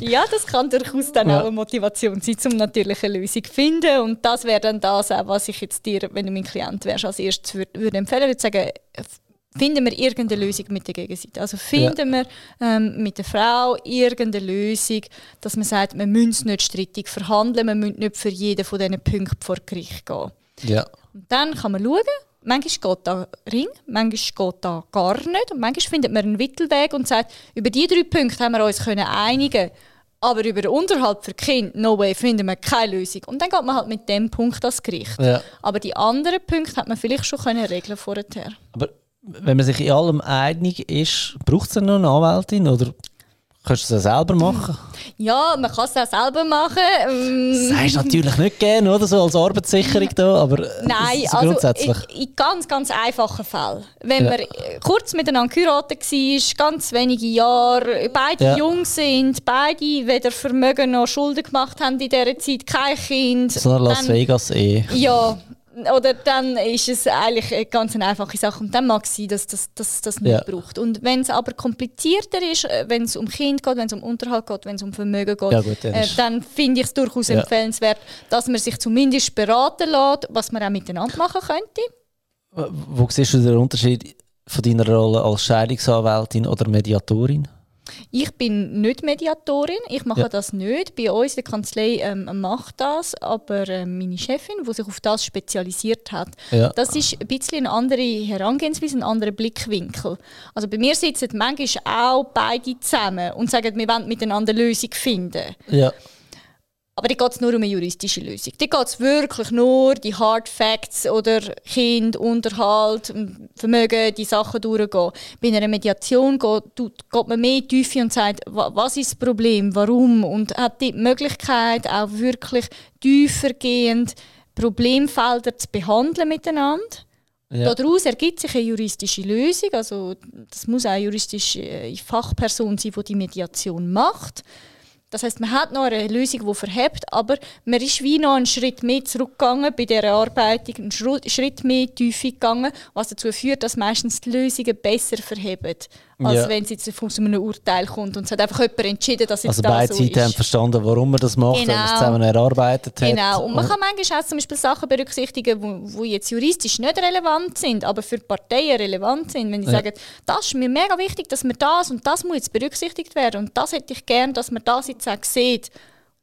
ja, das kann durchaus dann ja. auch eine Motivation sein, um natürlich eine Lösung zu finden. Und das wäre dann das, was ich jetzt dir, wenn du mein Klient wärst, als erstes würde, würde empfehlen. Ich würde sagen, finden wir irgendeine Lösung mit der Gegenseite. Also finden ja. wir ähm, mit der Frau irgendeine Lösung, dass man sagt, wir müssen nicht strittig verhandeln, wir müssen nicht für jeden von diesen Punkten vor Gericht gehen. Ja. Und dann kann man schauen, manchmal geht da Ring, manchmal geht da gar nicht und manchmal findet man einen Mittelweg und sagt, über diese drei Punkte haben wir uns können einigen aber über den Unterhalt für Kind, no way, finden wir keine Lösung. Und dann geht man halt mit dem Punkt ans Gericht. Ja. Aber die anderen Punkte hat man vielleicht schon können regeln vorher. Aber wenn man sich in allem einig ist, braucht es dann noch eine Anwältin oder Kannst du es auch selber machen? Ja, man kann es auch selber machen. Ähm, das du natürlich nicht gerne, oder? So als Arbeitssicherung da, aber äh, Nein, so grundsätzlich. also in, in, ganz, ganz einfachen Fällen. Wenn ja. man kurz miteinander geheiratet war, ganz wenige Jahre, beide ja. jung sind, beide weder Vermögen noch Schulden gemacht haben in dieser Zeit, kein Kind. So eine Las Vegas eh. Ja, oder dann ist es eigentlich eine ganz einfache Sache und dann mag es sein, dass das, das, das nicht ja. braucht. Und wenn es aber komplizierter ist, äh, wenn es um Kind geht, wenn es um Unterhalt geht, wenn es um Vermögen geht, ja, gut, dann, äh, dann finde ich es durchaus ja. empfehlenswert, dass man sich zumindest beraten lässt, was man auch miteinander machen könnte. Wo siehst du den Unterschied von deiner Rolle als Scheidungsanwältin oder Mediatorin? Ich bin nicht Mediatorin, ich mache ja. das nicht. Bei uns, in der Kanzlei, ähm, macht das, aber äh, meine Chefin, die sich auf das spezialisiert hat, ja. das ist ein bisschen eine andere Herangehensweise, ein anderer Blickwinkel. Also bei mir sitzen manchmal auch beide zusammen und sagen, wir wollen miteinander eine Lösung finden. Ja. Aber da geht es nur um eine juristische Lösung. Da geht es wirklich nur die Hard Facts oder Kind, Unterhalt, Vermögen, die Sachen durchgehen. Bei einer Mediation geht, geht man mehr Tiefe und sagt, was ist das Problem, warum und hat die Möglichkeit auch wirklich tiefergehend Problemfelder zu behandeln miteinander. Ja. Daraus ergibt sich eine juristische Lösung. Also das muss auch eine juristische äh, Fachperson sein, die die Mediation macht. Das heißt, man hat noch eine Lösung, die verhebt, aber man ist wie noch einen Schritt mehr zurückgegangen bei dieser Erarbeitung, einen Schritt mehr Tiefe gegangen, was dazu führt, dass meistens die Lösungen besser verheben als ja. wenn es jetzt von so einem Urteil kommt und es hat einfach jemand entschieden, dass es also beide so Seiten haben verstanden, warum man das macht, genau. wenn man es genau. zusammen erarbeitet hat. Genau, und man kann manchmal auch zum Beispiel Sachen berücksichtigen, wo jetzt juristisch nicht relevant sind, aber für die Parteien relevant sind. Wenn die ja. sagen, das ist mir mega wichtig, dass wir das und das muss jetzt berücksichtigt werden und das hätte ich gern, dass man das jetzt auch sieht.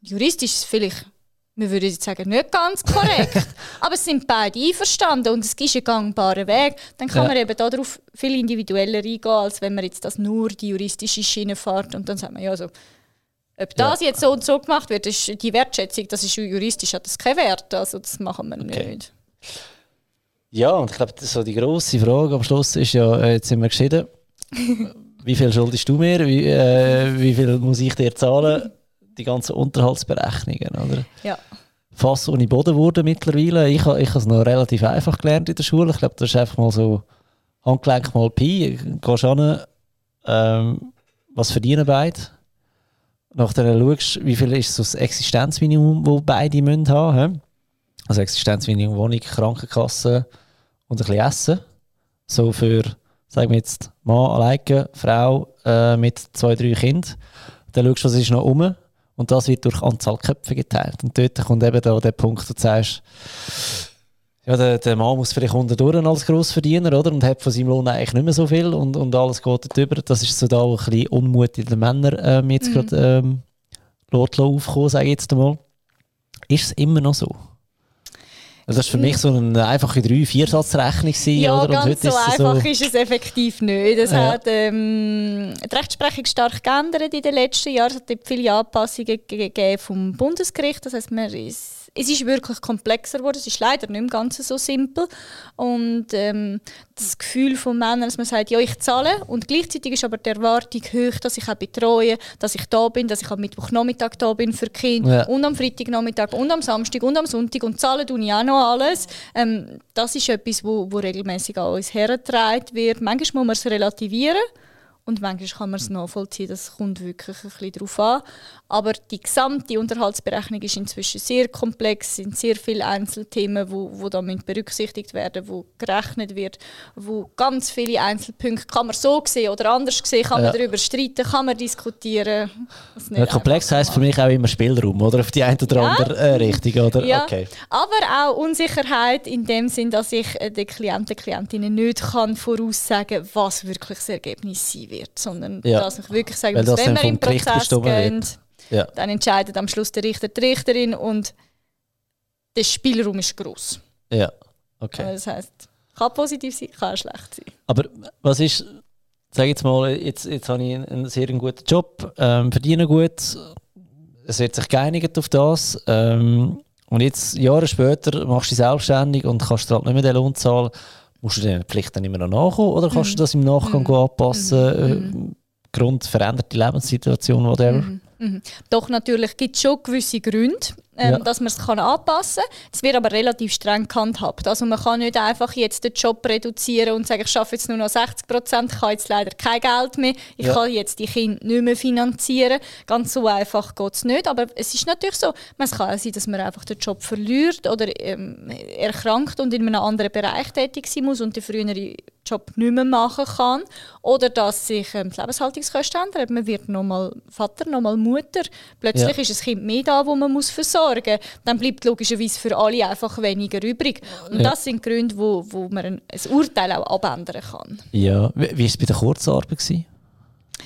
Juristisch ist es vielleicht wir würden jetzt sagen, nicht ganz korrekt. aber es sind beide einverstanden und es ist ein gangbarer Weg. Dann kann ja. man eben darauf viel individueller eingehen, als wenn man jetzt das nur die juristische Schiene fährt und dann sagt man, ja, so, ob das ja. jetzt so und so gemacht wird, ist die Wertschätzung, das ist juristisch, hat das keinen Wert. Also das machen wir okay. nicht. Ja, und ich glaube, so die grosse Frage am Schluss ist ja, äh, jetzt sind wir geschieden. wie viel schuldest du mir? Wie, äh, wie viel muss ich dir zahlen? Die ganzen Unterhaltsberechnungen, oder? Ja. Fast ohne Boden wurden mittlerweile. Ich, ich habe es noch relativ einfach gelernt in der Schule. Ich glaube, das ist einfach mal so Handgelenk mal Pi. Gehst an, ähm, was verdienen beide? Nachher schaust du, wie viel ist so das Existenzminimum, das beide müssen haben müssen. Also Existenzminimum, Wohnung, Krankenkasse und ein bisschen Essen. So für, sagen wir jetzt, Mann alleine, Frau äh, mit zwei, drei Kindern. Dann schaust du, was ist noch um. Und das wird durch Anzahl Köpfe geteilt. Und dort kommt eben da der Punkt, wo du sagst, ja, der, der Mann muss vielleicht unterdurch als Grossverdiener, oder? Und hat von seinem Lohn eigentlich nicht mehr so viel und, und alles geht dort über. Das ist so da auch ein bisschen Unmut in den Männern ähm, jetzt mhm. gerade ähm, aufgekommen, sage ich jetzt einmal. Ist es immer noch so? Also das war für mich so eine einfache drei Viersatzrechnung Ja, oder? ganz so einfach so ist es effektiv nicht. Es ja. hat ähm, die Rechtsprechung stark geändert in den letzten Jahren. Es hat viele Anpassungen gegeben vom Bundesgericht. Das heißt, man ist es ist wirklich komplexer geworden. Es ist leider nicht im Ganzen so simpel. Und ähm, das Gefühl von Männern, dass man sagt, ja, ich zahle. Und gleichzeitig ist aber die Erwartung hoch, dass ich auch betreue, dass ich da bin, dass ich am Mittwochnachmittag da bin für Kinder ja. und am Freitagnachmittag und am Samstag und am Sonntag und zahle tue ich auch noch alles. Ähm, das ist etwas, wo, wo regelmäßig an uns hergetragen wird. Manchmal muss man es relativieren. Und manchmal kann man es nachvollziehen, das kommt wirklich ein bisschen darauf an. Aber die gesamte Unterhaltsberechnung ist inzwischen sehr komplex, es sind sehr viele Einzelthemen, wo, wo da berücksichtigt werden, wo gerechnet wird, wo ganz viele Einzelpunkte kann man so sehen oder anders sehen, kann man darüber streiten, kann man diskutieren. Ja, komplex heisst für mich auch immer Spielraum, oder auf die eine oder andere ja. äh, Richtung, oder? Ja. Okay. Aber auch Unsicherheit in dem Sinn, dass ich äh, den Klienten, Klientinnen nicht kann voraussagen, was wirklich das Ergebnis sein wird, sondern ja. dass ich wirklich sage, dass wenn wir im Prozess gehen, ja. Dann entscheidet am Schluss der Richter, die Richterin und der Spielraum ist groß. Ja, okay. Das heißt, kann positiv sein, kann schlecht sein. Aber was ist, sag jetzt mal, jetzt, jetzt habe ich einen sehr guten Job, ähm, verdiene gut, es wird sich geeinigt auf das. Ähm, und jetzt, Jahre später, machst du dich selbstständig und kannst halt nicht mehr den Lohn zahlen. Musst du den Pflicht dann immer noch nachkommen oder kannst mhm. du das im Nachgang mhm. anpassen? Mhm. Äh, Grund veränderte Lebenssituation, whatever? Mhm. Mhm. Doch natürlich gibt es schon gewisse Gründe, ähm, ja. dass man es anpassen kann. Es wird aber relativ streng gehandhabt. Also man kann nicht einfach jetzt den Job reduzieren und sagen, ich arbeite jetzt nur noch 60 Prozent, ich habe jetzt leider kein Geld mehr, ich ja. kann jetzt die Kinder nicht mehr finanzieren. Ganz so einfach geht es nicht. Aber es ist natürlich so, es kann auch sein, dass man einfach den Job verliert oder ähm, erkrankt und in einem anderen Bereich tätig sein muss und die frühere Job nicht mehr machen kann. Oder dass sich ähm, die Lebenshaltungskosten ändern. Man wird nochmal Vater, nochmal Mutter. Plötzlich ja. ist ein Kind mehr da, wo man muss versorgen muss. Dann bleibt logischerweise für alle einfach weniger übrig. Und ja. das sind Gründe, wo, wo man ein, ein Urteil auch abändern kann. Ja, wie war es bei der Kurzarbeit?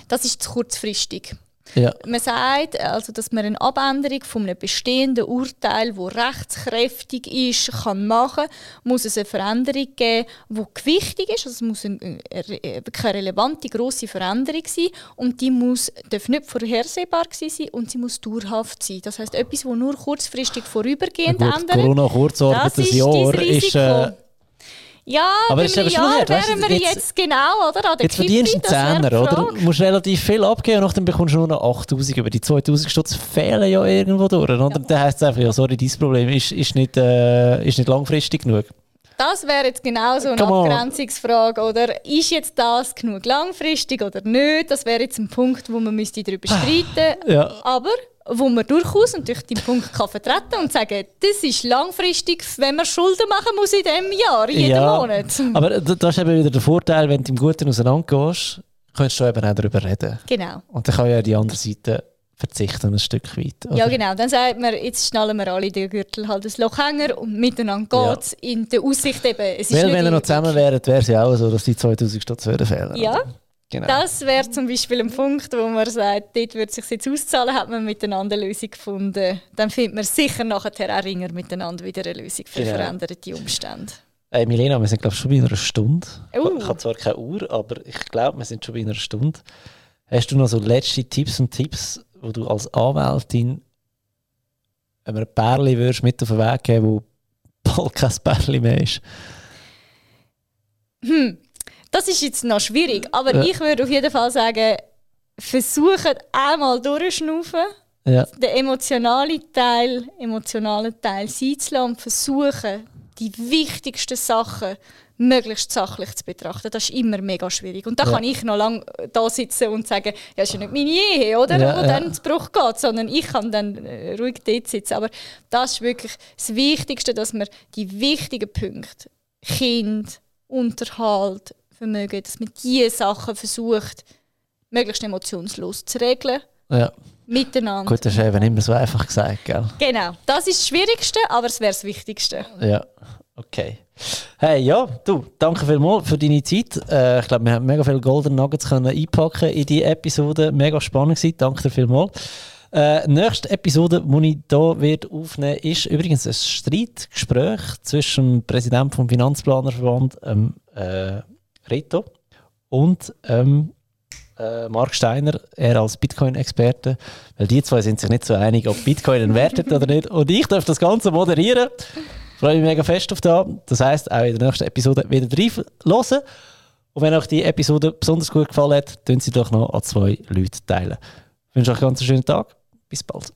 Das ist zu kurzfristig. Ja. Man sagt, also, dass man eine Abänderung von einem bestehenden Urteil, das rechtskräftig ist, kann machen muss es eine Veränderung geben, die gewichtig ist. Also es muss eine, eine, eine relevante, grosse Veränderung sein und die muss, darf nicht vorhersehbar sein und sie muss dauerhaft sein. Das heißt etwas, das nur kurzfristig vorübergehend ändert. Corona-Kurzarbeit, das Jahr ist... Äh ja, aber bei einem Jahr wären wir jetzt, jetzt, genau, oder? An der jetzt verdienst du einen Zehner, oder? Du musst relativ viel abgeben und dann bekommst du nur noch 8000. Aber die 2000 Stutz fehlen ja irgendwo durch. Oder? Ja. Dann heisst es einfach, ja, sorry, dein Problem ist, ist, nicht, äh, ist nicht langfristig genug. Das wäre jetzt genau so eine Come Abgrenzungsfrage, oder? Ist jetzt das genug langfristig oder nicht? Das wäre jetzt ein Punkt, wo man müsste darüber streiten müsste. Ja. Aber wo man durchaus natürlich den Punkt kann vertreten und sagen, das ist langfristig, wenn man Schulden machen muss in diesem Jahr, jeden ja, Monat. Aber das ist eben wieder der Vorteil, wenn du im Guten auseinandergehst, könntest du eben auch darüber reden. Genau. Und dann kann ja die andere Seite verzichten ein Stück weit. Oder? Ja, genau. Dann sagt man, jetzt schnallen wir alle den Gürtel halt das Lochhänger und miteinander Ja. geht es in der Aussicht eben. Es ist Weil wenn ihr noch zusammen wären, wäre es ja auch so, dass die 2000 Stationen fehlen. Ja. oder? Genau. Das wäre zum Beispiel ein Punkt, wo man sagt, dort würde es sich jetzt auszahlen, hat man miteinander eine Lösung gefunden. Dann findet man sicher nachher auch ringer miteinander wieder eine Lösung für Genau. veränderte Umstände. Hey, Milena, wir sind glaube ich schon bei einer Stunde. Uh. Ich habe zwar keine Uhr, aber ich glaube, wir sind schon bei einer Stunde. Hast du noch so letzte Tipps und Tipps, wo du als Anwältin einem Pärchen würdest mit auf den Weg geben, wo bald kein Pärchen mehr ist? Das ist jetzt noch schwierig, aber Ja. ich würde auf jeden Fall sagen, versucht einmal durchschnaufen, Ja, den emotionalen Teil, emotionalen Teil sein zu lassen und versuchen, die wichtigsten Sachen möglichst sachlich zu betrachten. Das ist immer mega schwierig. Und da Ja. kann ich noch lange da sitzen und sagen, ja, das ist ja nicht meine Ehe, oder? Ja, Wo ja. dann zu Bruch geht, sondern ich kann dann äh, ruhig dort sitzen. Aber das ist wirklich das Wichtigste, dass man die wichtigen Punkte, Kind, Unterhalt, Vermögen, dass man diese Sachen versucht, möglichst emotionslos zu regeln, ja. miteinander. Gut, das ist eben immer so einfach gesagt, gell? Genau, das ist das Schwierigste, aber es wäre das Wichtigste. Ja, okay. Hey, ja, du, danke vielmals für deine Zeit. Äh, ich glaube, wir haben mega viele Golden Nuggets können einpacken in die Episode. Mega spannend gewesen. Danke dir vielmals. Äh, nächste Episode, die ich hier wird aufnehmen ist übrigens ein Streitgespräch zwischen dem Präsidenten vom Finanzplanerverband, ähm, äh, Reto, und ähm, äh, Mark Steiner, er als Bitcoin-Experte, weil die zwei sind sich nicht so einig, ob Bitcoin einen Wert hat oder nicht. Und ich darf das Ganze moderieren. Freue mich mega fest auf das. Das heisst, auch in der nächsten Episode wieder rein hören. Und wenn euch die Episode besonders gut gefallen hat, tun sie doch noch an zwei Leute teilen. Ich wünsche euch einen ganz schönen Tag. Bis bald.